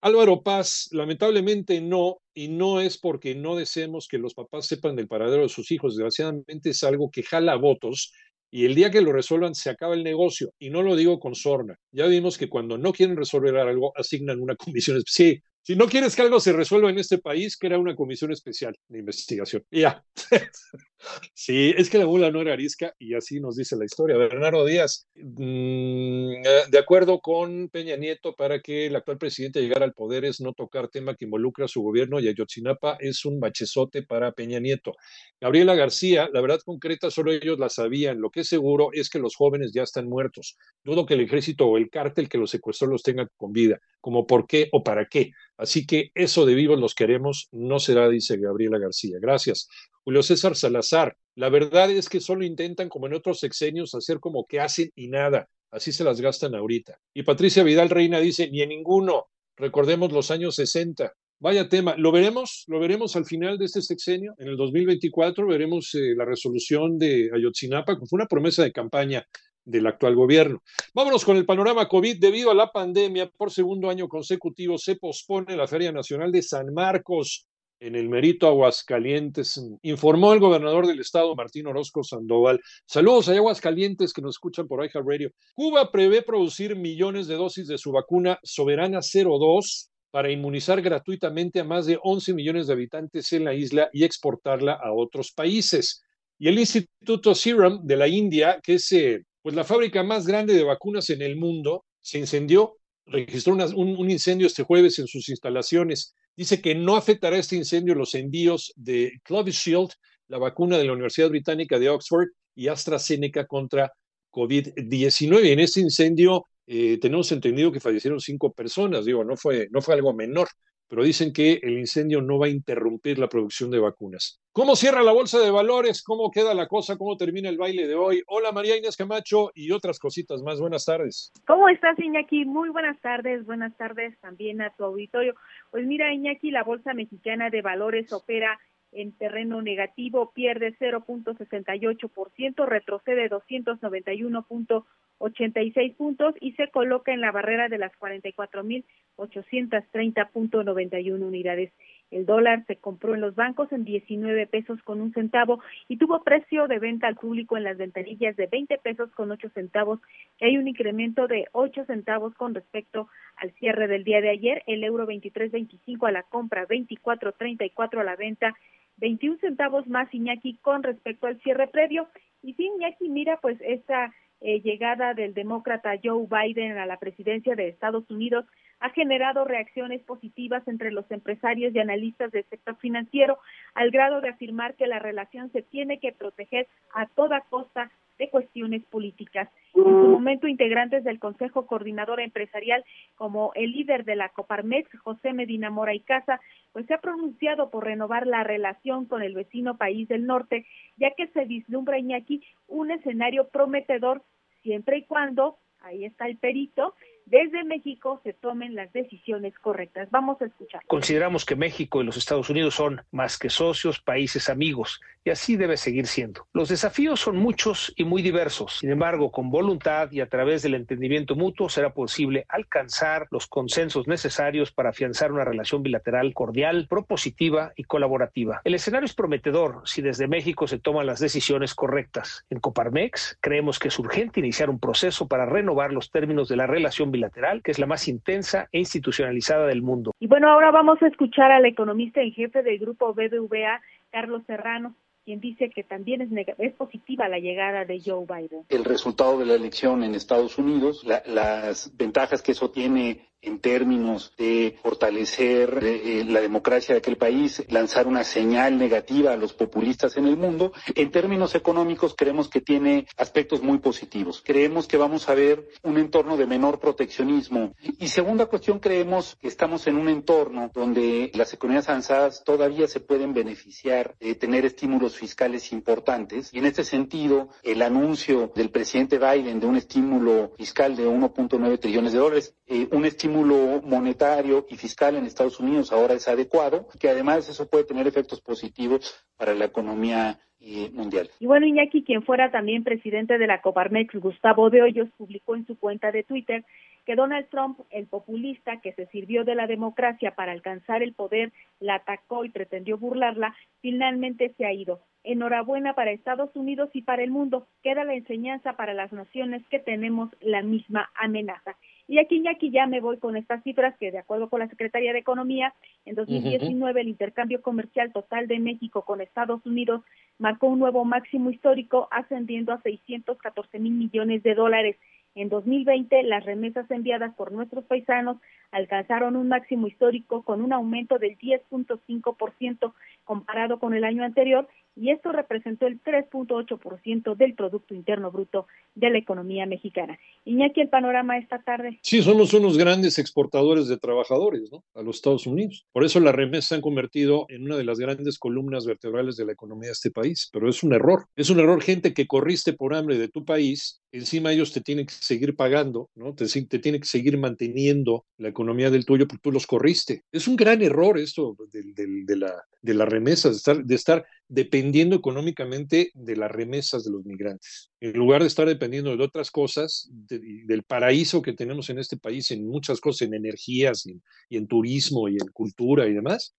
Speaker 2: Álvaro Paz, lamentablemente no, y no es porque no deseemos que los papás sepan del paradero de sus hijos. Desgraciadamente es algo que jala votos y el día que lo resuelvan se acaba el negocio. Y no lo digo con sorna. Ya vimos que cuando no quieren resolver algo, asignan una comisión especial. Sí, si no quieres que algo se resuelva en este país, crea una comisión especial de investigación. ya. [LAUGHS] Sí, es que la mula no era arisca y así nos dice la historia. Bernardo Díaz, mm, eh, de acuerdo con Peña Nieto, para que el actual presidente llegara al poder es no tocar tema que involucra a su gobierno y Ayotzinapa es un machezote para Peña Nieto. Gabriela García, la verdad concreta, solo ellos la sabían. Lo que es seguro es que los jóvenes ya están muertos. Dudo que el ejército o el cártel que los secuestró los tenga con vida, como por qué o para qué. Así que eso de vivos los queremos no será, dice Gabriela García. Gracias. Julio César Salazar, la verdad es que solo intentan, como en otros sexenios, hacer como que hacen y nada. Así se las gastan ahorita. Y Patricia Vidal Reina dice, ni en ninguno. Recordemos los años 60. Vaya tema, lo veremos, lo veremos al final de este sexenio, en el 2024 veremos eh, la resolución de Ayotzinapa, que fue una promesa de campaña del actual gobierno. Vámonos con el panorama COVID. Debido a la pandemia, por segundo año consecutivo se pospone la Feria Nacional de San Marcos en el Merito Aguascalientes, informó el gobernador del estado, Martín Orozco Sandoval. Saludos a Aguascalientes que nos escuchan por iHeart Radio. Cuba prevé producir millones de dosis de su vacuna Soberana 02 para inmunizar gratuitamente a más de 11 millones de habitantes en la isla y exportarla a otros países. Y el Instituto Serum de la India, que es eh, pues la fábrica más grande de vacunas en el mundo, se incendió, registró un, incendio este jueves en sus instalaciones. Dice que no afectará este incendio los envíos de Shield, la vacuna de la Universidad Británica de Oxford, y AstraZeneca contra COVID-19. En este incendio eh, tenemos entendido que fallecieron cinco personas, digo, no fue, no fue algo menor pero dicen que el incendio no va a interrumpir la producción de vacunas. ¿Cómo cierra la bolsa de valores? ¿Cómo queda la cosa? ¿Cómo termina el baile de hoy? Hola María Inés Camacho y otras cositas más. Buenas tardes.
Speaker 22: ¿Cómo estás Iñaki? Muy buenas tardes. Buenas tardes también a tu auditorio. Pues mira Iñaki, la bolsa mexicana de valores opera en terreno negativo, pierde 0.68%, retrocede 291.86 puntos y se coloca en la barrera de las 44.830.91 unidades. El dólar se compró en los bancos en 19 pesos con un centavo y tuvo precio de venta al público en las ventanillas de 20 pesos con 8 centavos, hay un incremento de 8 centavos con respecto al cierre del día de ayer. El euro 23.25 a la compra, 24.34 a la venta 21 centavos más Iñaki con respecto al cierre previo. Y sí, Iñaki, mira, pues esta eh, llegada del demócrata Joe Biden a la presidencia de Estados Unidos ha generado reacciones positivas entre los empresarios y analistas del sector financiero, al grado de afirmar que la relación se tiene que proteger a toda costa de cuestiones políticas. En su momento, integrantes del Consejo Coordinador Empresarial, como el líder de la Coparmex, José Medina Mora y Casa, pues se ha pronunciado por renovar la relación con el vecino país del norte, ya que se vislumbra, Iñaki, un escenario prometedor siempre y cuando, ahí está el perito, desde México se tomen las decisiones correctas. Vamos a escuchar.
Speaker 23: Consideramos que México y los Estados Unidos son más que socios, países amigos, y así debe seguir siendo. Los desafíos son muchos y muy diversos. Sin embargo, con voluntad y a través del entendimiento mutuo será posible alcanzar los consensos necesarios para afianzar una relación bilateral cordial, propositiva y colaborativa. El escenario es prometedor si desde México se toman las decisiones correctas. En Coparmex creemos que es urgente iniciar un proceso para renovar los términos de la relación bilateral, que es la más intensa e institucionalizada del mundo.
Speaker 22: Y bueno, ahora vamos a escuchar al economista en jefe del grupo BBVA, Carlos Serrano, quien dice que también es, es positiva la llegada de Joe Biden.
Speaker 24: El resultado de la elección en Estados Unidos, las ventajas que eso tiene en términos de fortalecer eh, la democracia de aquel país, lanzar una señal negativa a los populistas en el mundo. En términos económicos creemos que tiene aspectos muy positivos. Creemos que vamos a ver un entorno de menor proteccionismo. Y segunda cuestión, creemos que estamos en un entorno donde las economías avanzadas todavía se pueden beneficiar de tener estímulos fiscales importantes. Y en este sentido, el anuncio del presidente Biden de un estímulo fiscal de 1.9 trillones de dólares, eh, un estímulo monetario y fiscal en Estados Unidos ahora es adecuado, que además eso puede tener efectos positivos para la economía eh, mundial.
Speaker 22: Y bueno, Iñaki, quien fuera también presidente de la Coparmex, Gustavo de Hoyos, publicó en su cuenta de Twitter que Donald Trump, el populista que se sirvió de la democracia para alcanzar el poder, la atacó y pretendió burlarla, finalmente se ha ido. Enhorabuena para Estados Unidos y para el mundo. Queda la enseñanza para las naciones que tenemos la misma amenaza. Y aquí, aquí ya me voy con estas cifras que, de acuerdo con la Secretaría de Economía, en 2019 el intercambio comercial total de México con Estados Unidos marcó un nuevo máximo histórico, ascendiendo a 614 mil millones de dólares. En 2020, las remesas enviadas por nuestros paisanos alcanzaron un máximo histórico con un aumento del 10.5% comparado con el año anterior y esto representó el 3.8% del Producto Interno Bruto de la economía mexicana. Iñaki, el panorama esta tarde.
Speaker 2: Sí, somos unos grandes exportadores de trabajadores ¿no? a los Estados Unidos. Por eso las remesas se han convertido en una de las grandes columnas vertebrales de la economía de este país. Pero es un error. Es un error, gente que corriste por hambre de tu país, encima ellos te tienen que seguir pagando, ¿no? te, te tienen que seguir manteniendo la economía del tuyo porque tú los corriste. Es un gran error esto de, de, de la, de las remesas, de estar, de estar dependiendo económicamente de las remesas de los migrantes. En lugar de estar dependiendo de otras cosas, del paraíso que tenemos en este país, en muchas cosas, en energías y en, turismo y en cultura y demás,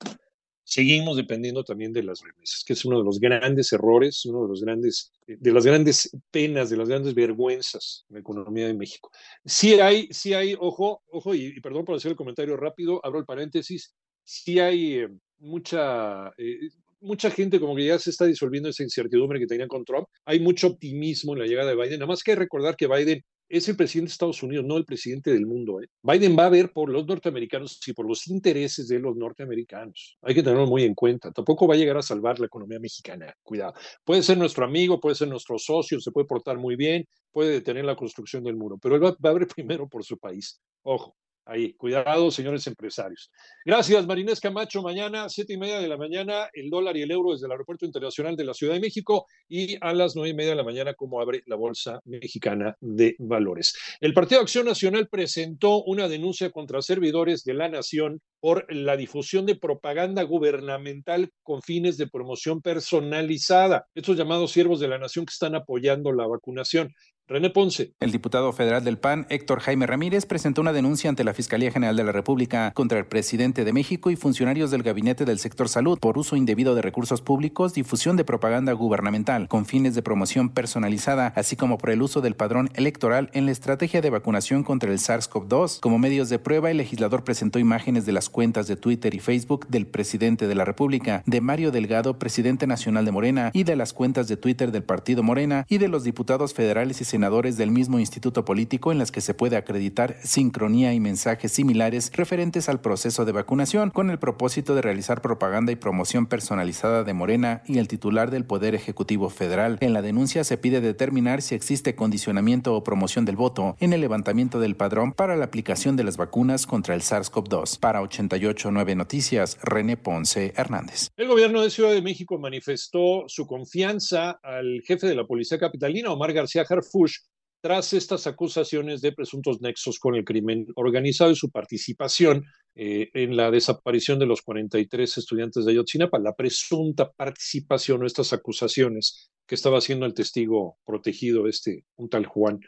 Speaker 2: seguimos dependiendo también de las remesas, que es uno de los grandes errores, uno de los grandes, de las grandes penas, de las grandes vergüenzas en la economía de México. Sí hay, sí hay, ojo, ojo, y, perdón por hacer el comentario rápido, abro el paréntesis, sí hay eh, mucha, eh, mucha gente como que ya se está disolviendo esa incertidumbre que tenían con Trump. Hay mucho optimismo en la llegada de Biden. Nada más que recordar que Biden es el presidente de Estados Unidos, no el presidente del mundo. ¿eh? Biden va a ver por los norteamericanos y por los intereses de los norteamericanos. Hay que tenerlo muy en cuenta. Tampoco va a llegar a salvar la economía mexicana. Cuidado. Puede ser nuestro amigo, puede ser nuestro socio, se puede portar muy bien, puede detener la construcción del muro, pero él va, va a ver [LAUGHS] primero por su país. Ojo. Ahí, cuidado, señores empresarios. Gracias, Marinés Camacho. Mañana, siete y media de la mañana, el dólar y el euro desde el Aeropuerto Internacional de la Ciudad de México y a las nueve y media de la mañana, como abre la Bolsa Mexicana de Valores. El Partido Acción Nacional presentó una denuncia contra servidores de la Nación por la difusión de propaganda gubernamental con fines de promoción personalizada. Estos llamados siervos de la Nación que están apoyando la vacunación. René Ponce.
Speaker 25: El diputado federal del PAN, Héctor Jaime Ramírez, presentó una denuncia ante la Fiscalía General de la República contra el presidente de México y funcionarios del gabinete del sector salud por uso indebido de recursos públicos, difusión de propaganda gubernamental con fines de promoción personalizada, así como por el uso del padrón electoral en la estrategia de vacunación contra el SARS-CoV-2. Como medios de prueba, el legislador presentó imágenes de las cuentas de Twitter y Facebook del presidente de la República, de Mario Delgado, presidente nacional de Morena, y de las cuentas de Twitter del partido Morena y de los diputados federales y senadores del mismo instituto político en las que se puede acreditar sincronía y mensajes similares referentes al proceso de vacunación con el propósito de realizar propaganda y promoción personalizada de Morena y el titular del Poder Ejecutivo Federal. En la denuncia se pide determinar si existe condicionamiento o promoción del voto en el levantamiento del padrón para la aplicación de las vacunas contra el SARS-CoV-2. Para 889 Noticias, René Ponce Hernández.
Speaker 2: El gobierno de Ciudad de México manifestó su confianza al jefe de la Policía Capitalina, Omar García Harfuch, tras estas acusaciones de presuntos nexos con el crimen organizado y su participación eh, en la desaparición de los 43 estudiantes de Ayotzinapa, la presunta participación o estas acusaciones que estaba haciendo el testigo protegido, este, un tal Juan.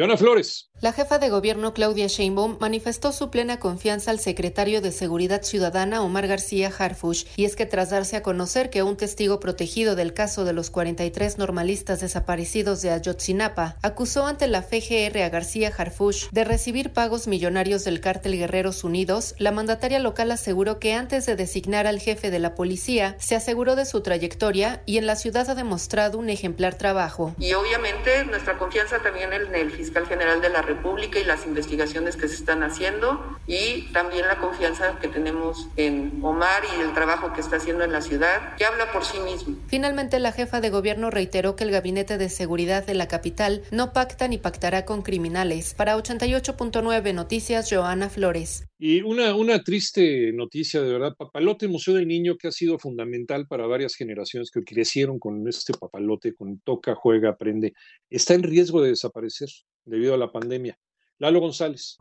Speaker 2: Joana Flores.
Speaker 13: La jefa de gobierno Claudia Sheinbaum manifestó su plena confianza al secretario de Seguridad Ciudadana Omar García Harfush, y es que tras darse a conocer que un testigo protegido del caso de los 43 normalistas desaparecidos de Ayotzinapa acusó ante la FGR a García Harfush de recibir pagos millonarios del cártel Guerreros Unidos, la mandataria local aseguró que antes de designar al jefe de la policía, se aseguró de su trayectoria y en la ciudad ha demostrado un ejemplar trabajo.
Speaker 18: Y obviamente nuestra confianza también en el fiscal general de la República y las investigaciones que se están haciendo y también la confianza que tenemos en Omar y el trabajo que está haciendo en la ciudad, que habla por sí mismo.
Speaker 13: Finalmente, la jefa de gobierno reiteró que el Gabinete de Seguridad de la capital no pacta ni pactará con criminales. Para 88.9 Noticias, Joana Flores.
Speaker 2: Y una, una triste noticia, de verdad, Papalote Museo del Niño, que ha sido fundamental para varias generaciones que crecieron con este papalote, con toca, juega, aprende, está en riesgo de desaparecer debido a la pandemia. Lalo González.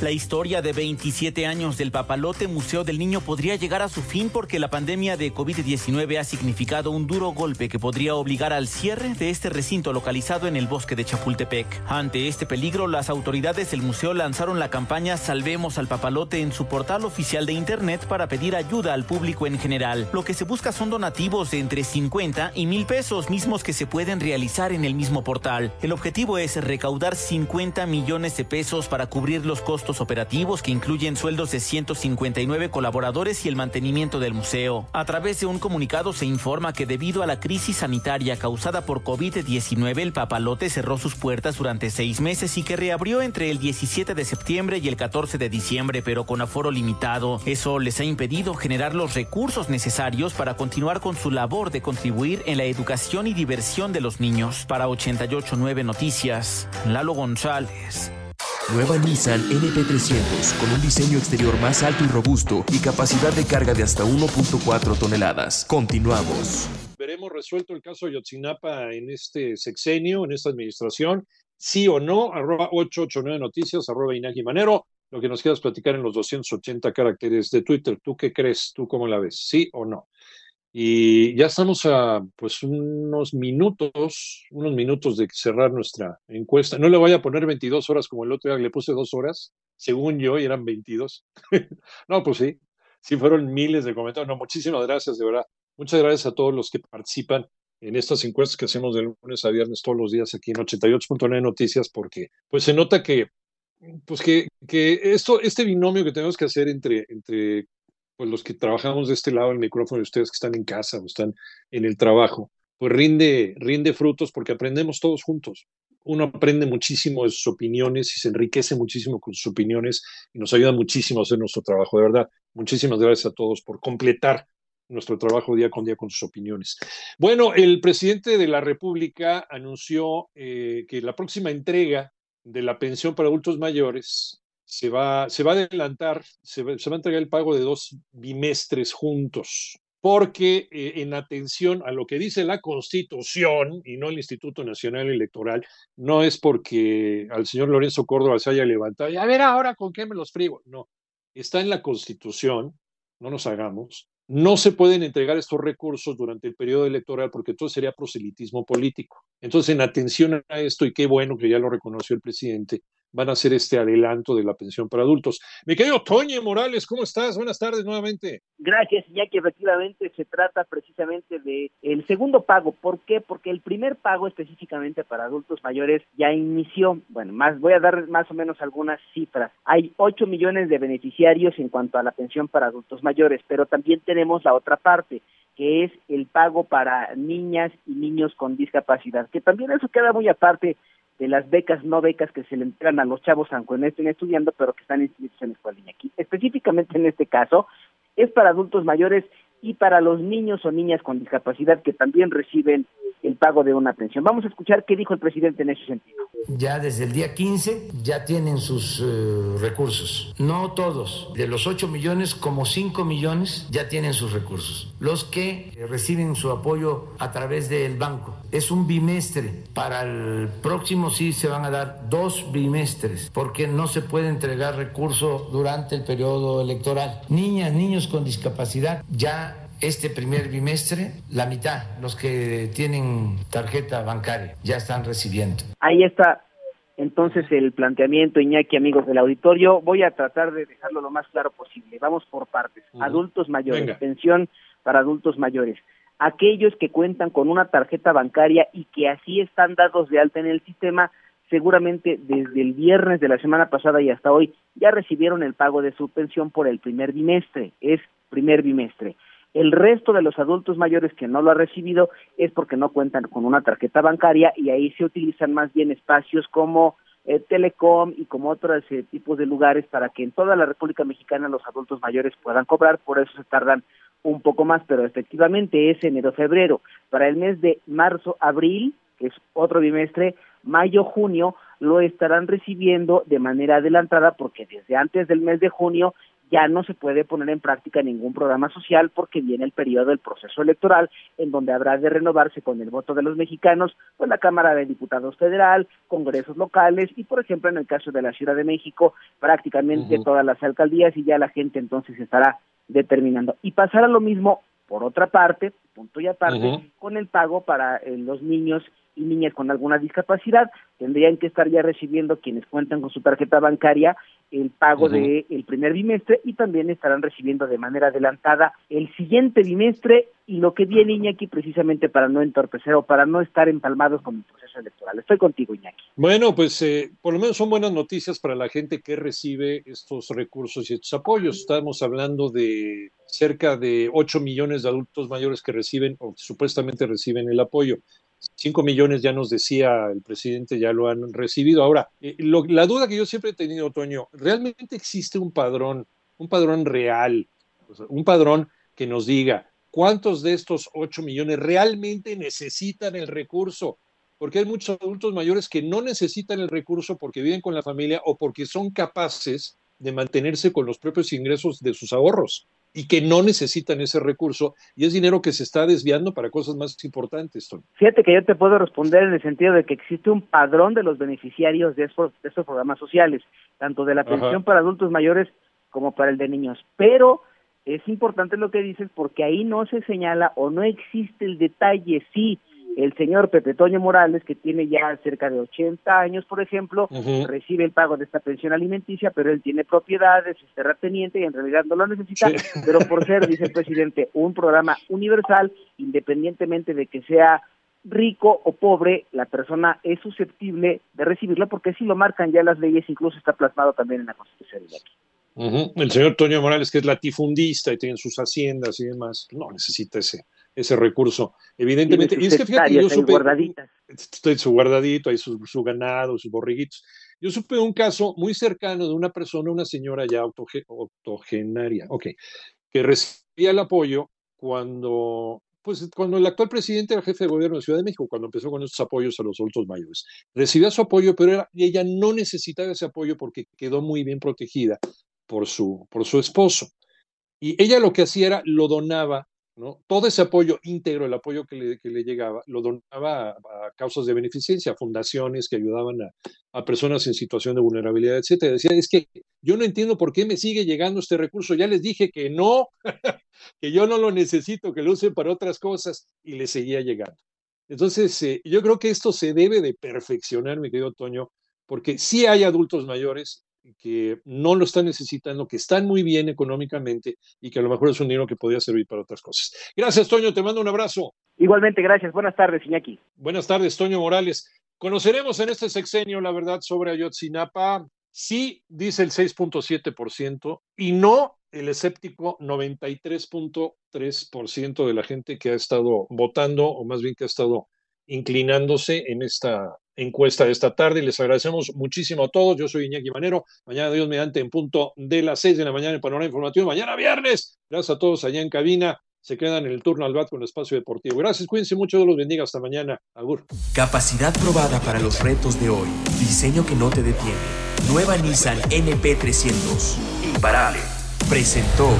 Speaker 10: La historia de 27 años del Papalote Museo del Niño podría llegar a su fin porque la pandemia de COVID-19 ha significado un duro golpe que podría obligar al cierre de este recinto localizado en el bosque de Chapultepec. Ante este peligro, las autoridades del museo lanzaron la campaña Salvemos al Papalote en su portal oficial de internet para pedir ayuda al público en general. Lo que se busca son donativos de entre 50 y mil pesos mismos que se pueden realizar en el mismo portal. El objetivo es recaudar 50 millones de pesos para cubrir los costos operativos que incluyen sueldos de 159 colaboradores y el mantenimiento del museo. A través de un comunicado se informa que debido a la crisis sanitaria causada por COVID-19, el papalote cerró sus puertas durante seis meses y que reabrió entre el 17 de septiembre y el 14 de diciembre, pero con aforo limitado. Eso les ha impedido generar los recursos necesarios para continuar con su labor de contribuir en la educación y diversión de los niños. Para 889 Noticias, Lalo González.
Speaker 1: Nueva Nissan NP300 con un diseño exterior más alto y robusto y capacidad de carga de hasta 1.4 toneladas. Continuamos.
Speaker 2: Veremos resuelto el caso de Yotzinapa en este sexenio, en esta administración. Sí o no, arroba 889 Noticias, arroba Inaki Manero. Lo que nos quieras platicar en los 280 caracteres de Twitter. ¿Tú qué crees? ¿Tú cómo la ves? ¿Sí o no? Y ya estamos a pues unos minutos, unos minutos de cerrar nuestra encuesta. No le voy a poner 22 horas como el otro día, le puse dos horas, según yo, y eran 22. [LAUGHS] no, pues sí, sí fueron miles de comentarios. No, muchísimas gracias, de verdad. Muchas gracias a todos los que participan en estas encuestas que hacemos de lunes a viernes todos los días aquí en 88.9 Noticias, porque pues se nota que pues que, que esto, este binomio que tenemos que hacer entre, entre pues los que trabajamos de este lado del micrófono y ustedes que están en casa o están en el trabajo, pues rinde, rinde frutos porque aprendemos todos juntos. Uno aprende muchísimo de sus opiniones y se enriquece muchísimo con sus opiniones y nos ayuda muchísimo a hacer nuestro trabajo. De verdad, muchísimas gracias a todos por completar nuestro trabajo día con día con sus opiniones. Bueno, el presidente de la República anunció eh, que la próxima entrega de la pensión para adultos mayores se va, se va a adelantar, se va, a entregar el pago de dos bimestres juntos, porque eh, en atención a lo que dice la Constitución y no el Instituto Nacional Electoral, no es porque al señor Lorenzo Córdoba se haya levantado y a ver ahora con qué me los frigo, no, está en la Constitución, no nos hagamos, no se pueden entregar estos recursos durante el periodo electoral porque todo sería proselitismo político. Entonces, en atención a esto, y qué bueno que ya lo reconoció el presidente, van a hacer este adelanto de la pensión para adultos. Mi querido Toño Morales, ¿cómo estás? Buenas tardes nuevamente.
Speaker 11: Gracias, ya que efectivamente se trata precisamente de el segundo pago. ¿Por qué? Porque el primer pago específicamente para adultos mayores ya inició. Bueno, más voy a dar más o menos algunas cifras. Hay 8 millones de beneficiarios en cuanto a la pensión para adultos mayores, pero también tenemos la otra parte que es el pago para niñas y niños con discapacidad, que también eso queda muy aparte de las becas, no becas que se le entregan a los chavos aunque no estén estudiando, pero que están inscritos en escuela. Aquí, específicamente en este caso, es para adultos mayores y para los niños o niñas con discapacidad que también reciben el pago de una pensión. Vamos a escuchar qué dijo el presidente en ese sentido.
Speaker 7: Ya desde el día 15 ya tienen sus eh, recursos. No todos. De los 8 millones, como 5 millones ya tienen sus recursos. Los que reciben su apoyo a través del banco. Es un bimestre. Para el próximo sí se van a dar dos bimestres porque no se puede entregar recurso durante el periodo electoral. Niñas, niños con discapacidad ya este primer bimestre, la mitad, los que tienen tarjeta bancaria, ya están recibiendo.
Speaker 11: Ahí está entonces el planteamiento, Iñaki, amigos del auditorio. Voy a tratar de dejarlo lo más claro posible. Vamos por partes. Adultos mayores, pensión para adultos mayores. Aquellos que cuentan con una tarjeta bancaria y que así están dados de alta en el sistema, seguramente desde el viernes de la semana pasada y hasta hoy ya recibieron el pago de su pensión por el primer bimestre. Es primer bimestre. El resto de los adultos mayores que no lo ha recibido es porque no cuentan con una tarjeta bancaria y ahí se utilizan más bien espacios como eh, Telecom y como otros eh, tipos de lugares para que en toda la República Mexicana los adultos mayores puedan cobrar, por eso se tardan un poco más, pero efectivamente es enero-febrero. Para el mes de marzo-abril, que es otro bimestre, mayo-junio, lo estarán recibiendo de manera adelantada porque desde antes del mes de junio ya no se puede poner en práctica ningún programa social porque viene el periodo del proceso electoral en donde habrá de renovarse con el voto de los mexicanos pues la Cámara de Diputados Federal, congresos locales y por ejemplo en el caso de la Ciudad de México prácticamente todas las alcaldías y ya la gente entonces estará determinando. Y pasará lo mismo por otra parte, punto y aparte, con el pago para eh, los niños y niñas con alguna discapacidad, tendrían que estar ya recibiendo quienes cuentan con su tarjeta bancaria el pago del primer bimestre y también estarán recibiendo de manera adelantada el siguiente bimestre y lo que viene Iñaki precisamente para no entorpecer o para no estar empalmados con el proceso electoral. Estoy contigo Iñaki.
Speaker 2: Bueno, pues eh, por lo menos son buenas noticias para la gente que recibe estos recursos y estos apoyos. Estamos hablando de cerca de 8 millones de adultos mayores que reciben o supuestamente reciben el apoyo. 5 millones ya nos decía el presidente, ya lo han recibido. Ahora, eh, la duda que yo siempre he tenido, Toño, ¿realmente existe un padrón, un padrón real, un padrón que nos diga cuántos de estos 8 millones realmente necesitan el recurso? Porque hay muchos adultos mayores que no necesitan el recurso porque viven con la familia o porque son capaces de mantenerse con los propios ingresos de sus ahorros y que no necesitan ese recurso y es dinero que se está desviando para cosas más importantes.
Speaker 11: Fíjate que yo te puedo responder en el sentido de que existe un padrón de los beneficiarios de estos, programas sociales, tanto de la pensión para adultos mayores como para el de niños, pero es importante lo que dices porque ahí no se señala o no existe el detalle. Si el señor Pepe Toño Morales, que tiene ya cerca de 80 años, por ejemplo, recibe el pago de esta pensión alimenticia, pero él tiene propiedades, es terrateniente y en realidad no lo necesita, pero por ser, dice el presidente, un programa universal, independientemente de que sea rico o pobre, la persona es susceptible de recibirlo porque si lo marcan ya las leyes, incluso está plasmado también en la Constitución de
Speaker 2: aquí. El señor Toño Morales, que es latifundista y tiene sus haciendas y demás, no necesita ese ese recurso. Evidentemente, y es que fíjate, yo supe, estoy su guardadito, hay su, ganado, sus borriguitos. Yo supe un caso muy cercano de una persona, una señora ya octogenaria, ok, que recibía el apoyo cuando, pues, cuando el actual presidente era jefe de gobierno de Ciudad de México, cuando empezó con estos apoyos a los adultos mayores. Recibía su apoyo, pero ella no necesitaba ese apoyo porque quedó muy bien protegida por su, por su esposo. Y ella lo que hacía era lo donaba todo ese apoyo íntegro, el apoyo que le, llegaba, lo donaba a, causas de beneficencia, fundaciones que ayudaban a, personas en situación de vulnerabilidad, etcétera. Decía, es que yo no entiendo por qué me sigue llegando este recurso. Ya les dije que no, [LAUGHS] que yo no lo necesito, que lo usen para otras cosas, y le seguía llegando. Entonces, eh, yo creo que esto se debe de perfeccionar, mi querido Toño, porque sí hay adultos mayores que no lo están necesitando, que están muy bien económicamente y que a lo mejor es un dinero que podría servir para otras cosas. Gracias, Toño, te mando un abrazo.
Speaker 11: Igualmente, gracias. Buenas tardes, Iñaki.
Speaker 2: Buenas tardes, Toño Morales. Conoceremos en este sexenio la verdad sobre Ayotzinapa. Sí, dice el 6.7% y no el escéptico 93.3% de la gente que ha estado votando o más bien que ha estado inclinándose en esta encuesta de esta tarde. Les agradecemos muchísimo a todos. Yo soy Iñaki Manero. Mañana Dios mediante en punto de las seis de la mañana en Panorama Informativo. Mañana viernes. Gracias a todos allá en cabina. Se quedan en el turno al bat con el espacio deportivo. Gracias, cuídense mucho, Dios los bendiga. Hasta mañana. Agur.
Speaker 1: Capacidad probada para los retos de hoy. Diseño que no te detiene. Nueva Nissan NP300. Imparable. Presentó.